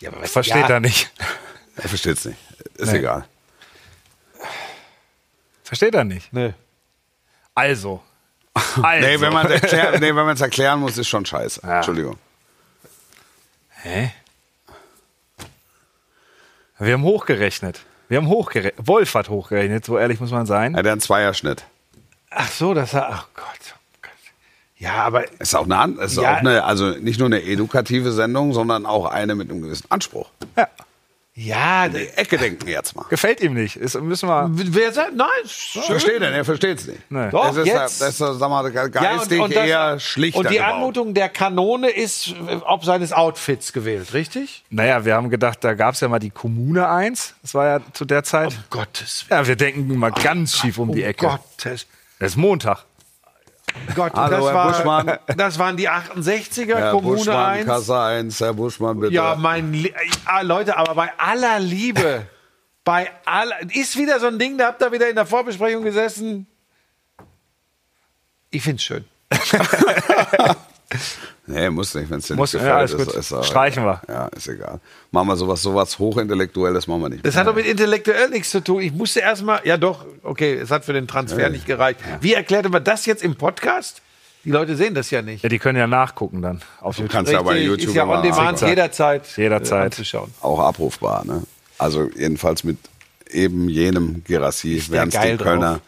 ja, aber was, Versteht ja, er nicht. Er versteht's nicht. Ist Nee. egal. Versteht er nicht. Nee. Also. *laughs* also. Nee, wenn man es erklären, nee, erklären muss, ist schon scheiße. Ja. Entschuldigung. Hä? Wir haben hochgerechnet. Wir haben hochgerechnet. Wolf hat hochgerechnet, so ehrlich muss man sein. Er hat einen Zweierschnitt. Ach so, das hat. Ach Gott. oh Gott. Ja, aber Ist auch eine, ist Ja. auch eine, also nicht nur eine edukative Sendung, sondern auch eine mit einem gewissen Anspruch. ja, In die Ecke denken jetzt mal. Gefällt ihm nicht. Ist, müssen wir. wer sagt nein? schön. Versteht er? Er versteht es nicht. Nee. Doch, das ist, jetzt. das ist, sag mal, ge- geistig das- eher schlichter Und die gebaut. Anmutung der Kanone ist äh, ob seines Outfits gewählt, richtig? Naja, wir haben gedacht, da gab es ja mal die Kommune 1. Das war ja zu der Zeit. Um Gottes Willen. Ja, wir denken mal ganz schief um die Ecke. Gottes Es ist Montag. Gott, Hallo, das, Herr war, Buschmann. das waren die 68er, Herr Kommune Buschmann, 1. Kasse 1, Herr Buschmann, bitte. Ja, mein Lie ah, Leute, aber bei aller Liebe, *laughs* bei aller ist wieder so ein Ding, da habt ihr wieder in der Vorbesprechung gesessen. Ich find's schön. *laughs* Nee, muss nicht, wenn es dir Muss- nicht ja, gefällt. alles gut. ist, ist, Streichen wir. Ja, ist egal. Machen wir sowas, sowas Hochintellektuelles, machen wir nicht. Das hat doch mit intellektuell nichts zu tun. Ich musste erstmal, ja doch, okay, es hat für den Transfer nicht gereicht. Wie erklärte man das jetzt im Podcast? Die Leute sehen das ja nicht. Ja, die können ja nachgucken dann auf Du YouTube. kannst ja bei YouTube ist ja on demand jederzeit, Jederzeit. Äh, anzuschauen. auch abrufbar. Ne? Also jedenfalls mit eben jenem Gerassi der werden es Kölner,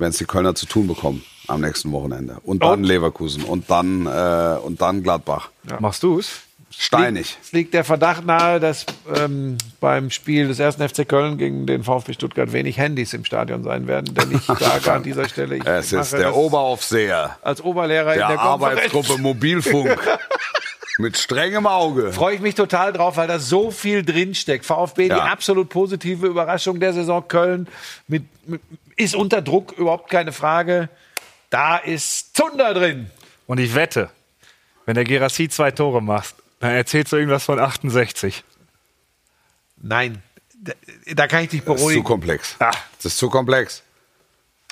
die Kölner zu tun bekommen am nächsten Wochenende. Und dann Und? Leverkusen und dann äh, und dann Gladbach. Machst du's? Steinig. Es liegt der Verdacht nahe, dass ähm, beim Spiel des ersten FC Köln gegen den VfB Stuttgart wenig Handys im Stadion sein werden. Denn ich *laughs* sage an dieser Stelle, ich Es ist der Oberaufseher als Oberlehrer der in der Konferenz. Arbeitsgruppe Mobilfunk *laughs* mit strengem Auge. Freue ich mich total drauf, weil da so viel drinsteckt. VfB, die Ja. absolut positive Überraschung der Saison Köln, mit, mit, ist unter Druck, überhaupt keine Frage. Da ist Zunder drin. Und ich wette, wenn der Gerassi zwei Tore macht, dann erzählst du irgendwas von 68. Nein, da, da kann ich dich Das ist zu beruhigen. komplex. Ah. Das ist zu komplex.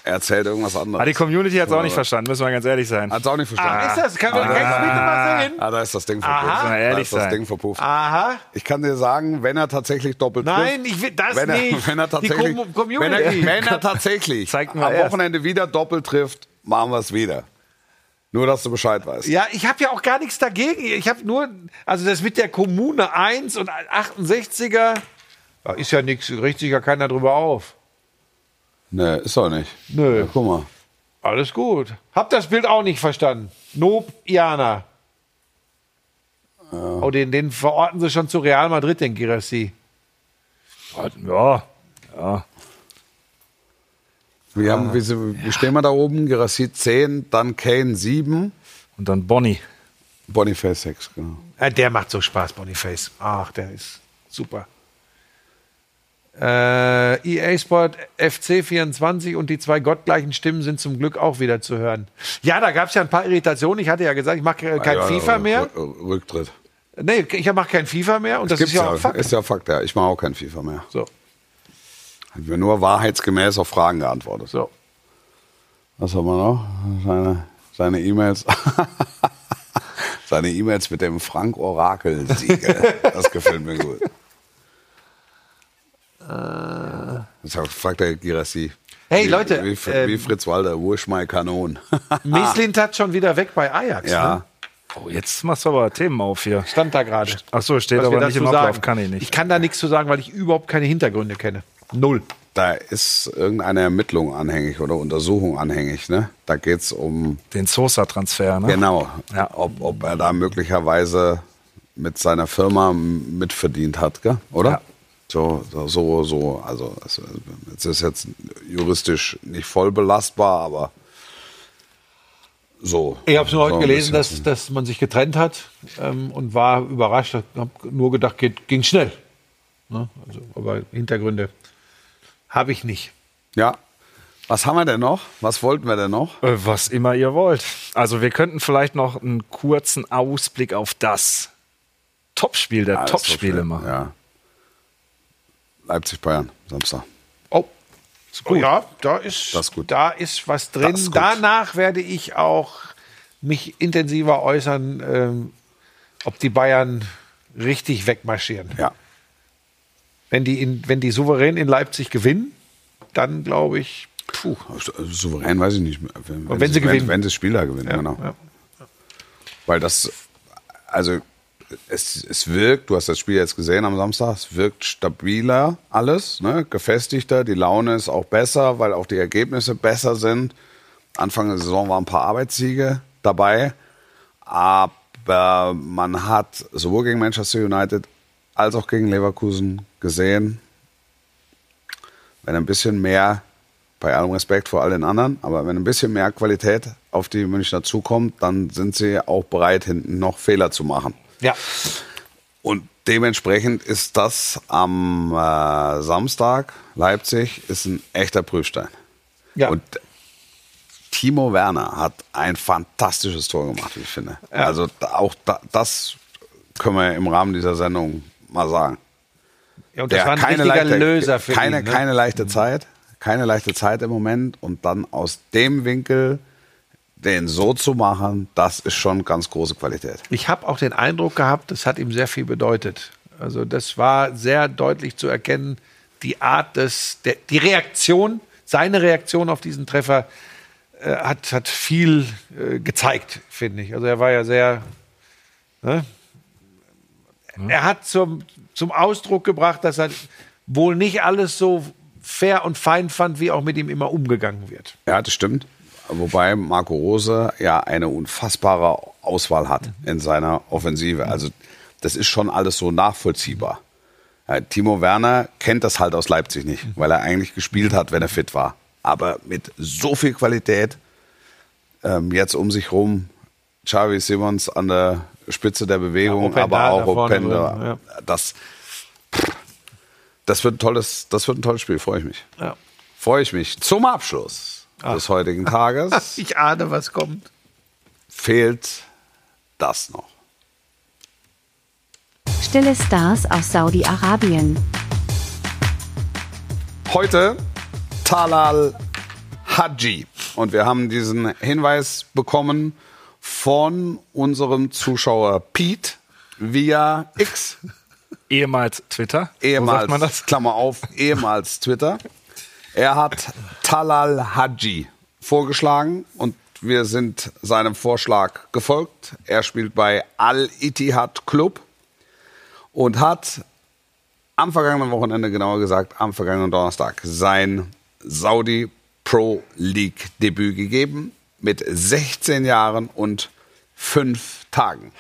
Er erzählt irgendwas Aber die anderes. Community hat es auch nicht verstanden, müssen wir ganz ehrlich sein. Hat es auch nicht verstanden. Ach, ist das? Kann, kann ich bitte mal sehen? Ah, da ist das Ding Aha. verpufft. Wir Da ehrlich ist das sein. Ding verpufft. Aha. Ich kann dir sagen, wenn er tatsächlich doppelt Nein, trifft, ich will das wenn er, nicht. *laughs* wenn er Die tatsächlich, Com Community. wenn er, wenn er tatsächlich Zeigt mal am erst. Wochenende wieder doppelt trifft, machen wir es wieder. Nur, dass du Bescheid weißt. Ja, ich habe ja auch gar nichts dagegen. Ich habe nur, also das mit der Kommune 1 und 68er, da ist ja nichts, regt sich ja keiner drüber auf. Nee, ist doch nicht. Nö. Ja, guck mal. Alles gut. Hab das Bild auch nicht verstanden. Nob Iana. Oh, den, den verorten sie schon zu Real Madrid, den Girassi. Ja, ja. Wir haben, wie, sie- wie stehen wir da oben? Gerassi 10, dann Kane 7, Und dann Bonnie. Boniface 6, genau. Ja, der macht so Spaß, Boniface. Ach, der ist super. Äh, EA Sport FC 24 und die zwei gottgleichen Stimmen sind zum Glück auch wieder zu hören. Ja, da gab es ja ein paar Irritationen. Ich hatte ja gesagt, ich mache kein Ja, FIFA mehr. Rück- Rücktritt. Nee, ich mache kein FIFA mehr und das Gibt's ist ja auch Fakt. Ist ja Fakt, ja. Ich mache auch kein FIFA mehr. So, Haben wir nur wahrheitsgemäß auf Fragen geantwortet. so. Was haben wir noch? Seine, seine E-Mails. *laughs* seine E-Mails mit dem Frank-Orakel-Siegel. das gefällt mir gut. Das fragt der Girassi. Hey, wie, Leute, Wie, wie, ähm, wie Fritz Walder, Wursch mein Kanon. *laughs* Meslin hat schon wieder weg bei Ajax. ja. Ne? Oh, jetzt machst du aber Themen auf hier. Stand da gerade. Ach so, steht Was aber nicht im Ablauf, sagen. kann ich nicht. Ich kann da nichts zu sagen, weil ich überhaupt keine Hintergründe kenne. Null. Da ist irgendeine Ermittlung anhängig oder Untersuchung anhängig. Ne? Da geht es um Den Sosa-Transfer, ne? Genau. Ja. Ob, ob er da möglicherweise mit seiner Firma mitverdient hat, gell? oder? Ja. So, so, so, so, also es ist jetzt juristisch nicht voll belastbar, aber so. Ich habe es nur heute so gelesen, dass, dass man sich getrennt hat ähm, und war überrascht. Ich habe nur gedacht, geht, ging schnell. Ne? Also, aber Hintergründe habe ich nicht. Ja. Was haben wir denn noch? Was wollten wir denn noch? Äh, Was immer ihr wollt. Also wir könnten vielleicht noch einen kurzen Ausblick auf das Topspiel der das Topspiele Topspiel, machen. Ja. Leipzig-Bayern, Samstag. Oh, oh ja, da ist, Das ist gut. da ist was drin. Ist gut. Danach werde ich auch mich intensiver äußern, ähm, ob die Bayern richtig wegmarschieren. Ja. Wenn die, in, wenn die souverän in Leipzig gewinnen, dann glaube ich, puh. Souverän weiß ich nicht. Wenn, Und wenn sie gewinnen. Wenn, wenn sie das Spiel da gewinnen, Ja, genau. ja. Weil das, also es, es wirkt, du hast das Spiel jetzt gesehen am Samstag, es wirkt stabiler alles, ne? gefestigter, die Laune ist auch besser, weil auch die Ergebnisse besser sind. Anfang der Saison waren ein paar Arbeitssiege dabei, aber man hat sowohl gegen Manchester United als auch gegen Leverkusen gesehen, wenn ein bisschen mehr, bei allem Respekt vor allen anderen, aber wenn ein bisschen mehr Qualität auf die Münchner zukommt, dann sind sie auch bereit, hinten noch Fehler zu machen. Ja, Und dementsprechend ist das am äh, Samstag, Leipzig, ist ein echter Prüfstein. ja. Und Timo Werner hat ein fantastisches Tor gemacht, wie ich finde. Also da- auch da, das können wir im Rahmen dieser Sendung mal sagen. Ja und das war ein richtiger leichte, Löser für keine, ihn. Ne? keine leichte Zeit, keine leichte Zeit im Moment und dann aus dem Winkel den so zu machen, das ist schon ganz große Qualität. Ich habe auch den Eindruck gehabt, das hat ihm sehr viel bedeutet. Also das war sehr deutlich zu erkennen, die Art des, der, die Reaktion, seine Reaktion auf diesen Treffer äh, hat, hat viel äh, gezeigt, finde ich. Also er war ja sehr, ne? er hat zum, zum Ausdruck gebracht, dass er wohl nicht alles so fair und fein fand, wie auch mit ihm immer umgegangen wird. Ja, das stimmt. Wobei Marco Rose ja eine unfassbare Auswahl hat in seiner Offensive. Also das ist schon alles so nachvollziehbar. Timo Werner kennt das halt aus Leipzig nicht, weil er eigentlich gespielt hat, wenn er fit war. Aber mit so viel Qualität ähm, jetzt um sich rum, Xavi Simons an der Spitze der Bewegung, Ja, aber auch Openda. drin, ja. Das, das wird ein tolles, das wird ein tolles Spiel, freue ich mich. Ja. Freue ich mich. Zum Abschluss des heutigen Tages *laughs* Ich ahne, was kommt. fehlt das noch. Stille Stars aus Saudi-Arabien. Heute Talal Haji. Und wir haben diesen Hinweis bekommen von unserem Zuschauer Pete via X, Ehemals Twitter. Ehemals? Klammer auf, ehemals Twitter. Er hat Talal Haji vorgeschlagen und wir sind seinem Vorschlag gefolgt. Er spielt bei Al-Ittihad Club und hat am vergangenen Wochenende, genauer gesagt am vergangenen Donnerstag, sein Saudi Pro League Debüt gegeben mit 16 Jahren und 5 Tagen.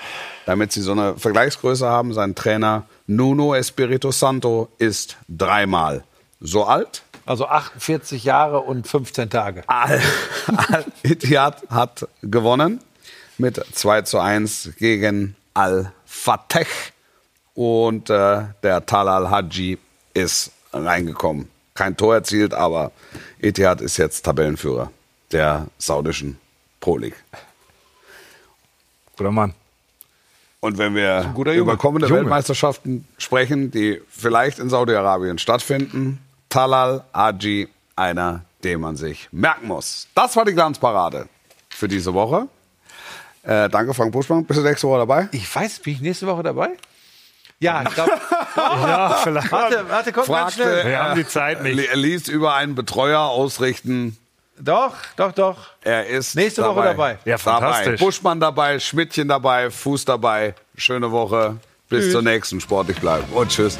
Damit Sie so eine Vergleichsgröße haben, sein Trainer Nuno Espirito Santo ist dreimal so alt. Also 48 Jahre und 15 Tage. Al, Al Ittihad hat gewonnen mit 2 zu 1 gegen Al-Fateh. Und äh, der Talal Haji ist reingekommen. Kein Tor erzielt, aber Etihad ist jetzt Tabellenführer der saudischen Pro League. Guter Mann. Und wenn wir über kommende Junge. Weltmeisterschaften sprechen, die vielleicht in Saudi-Arabien stattfinden, Talal Haji, einer, den man sich merken muss. Das war die Glanzparade für diese Woche. Äh, danke, Frank Buschmann. Bist du nächste Woche dabei? Ich weiß, bin ich nächste Woche dabei? Ja, ich glaube. *laughs* Ja, vielleicht. warte, warte, komm ganz Fragte, schnell. Wir haben die Zeit nicht. Er ließ über einen Betreuer ausrichten. Doch, doch, doch. Er ist Nächste Woche dabei. Ja, fantastisch. Dabei. Buschmann dabei, Schmidtchen dabei, Fuß dabei. Schöne Woche. Bis zur nächsten Sportlich bleiben. Und tschüss.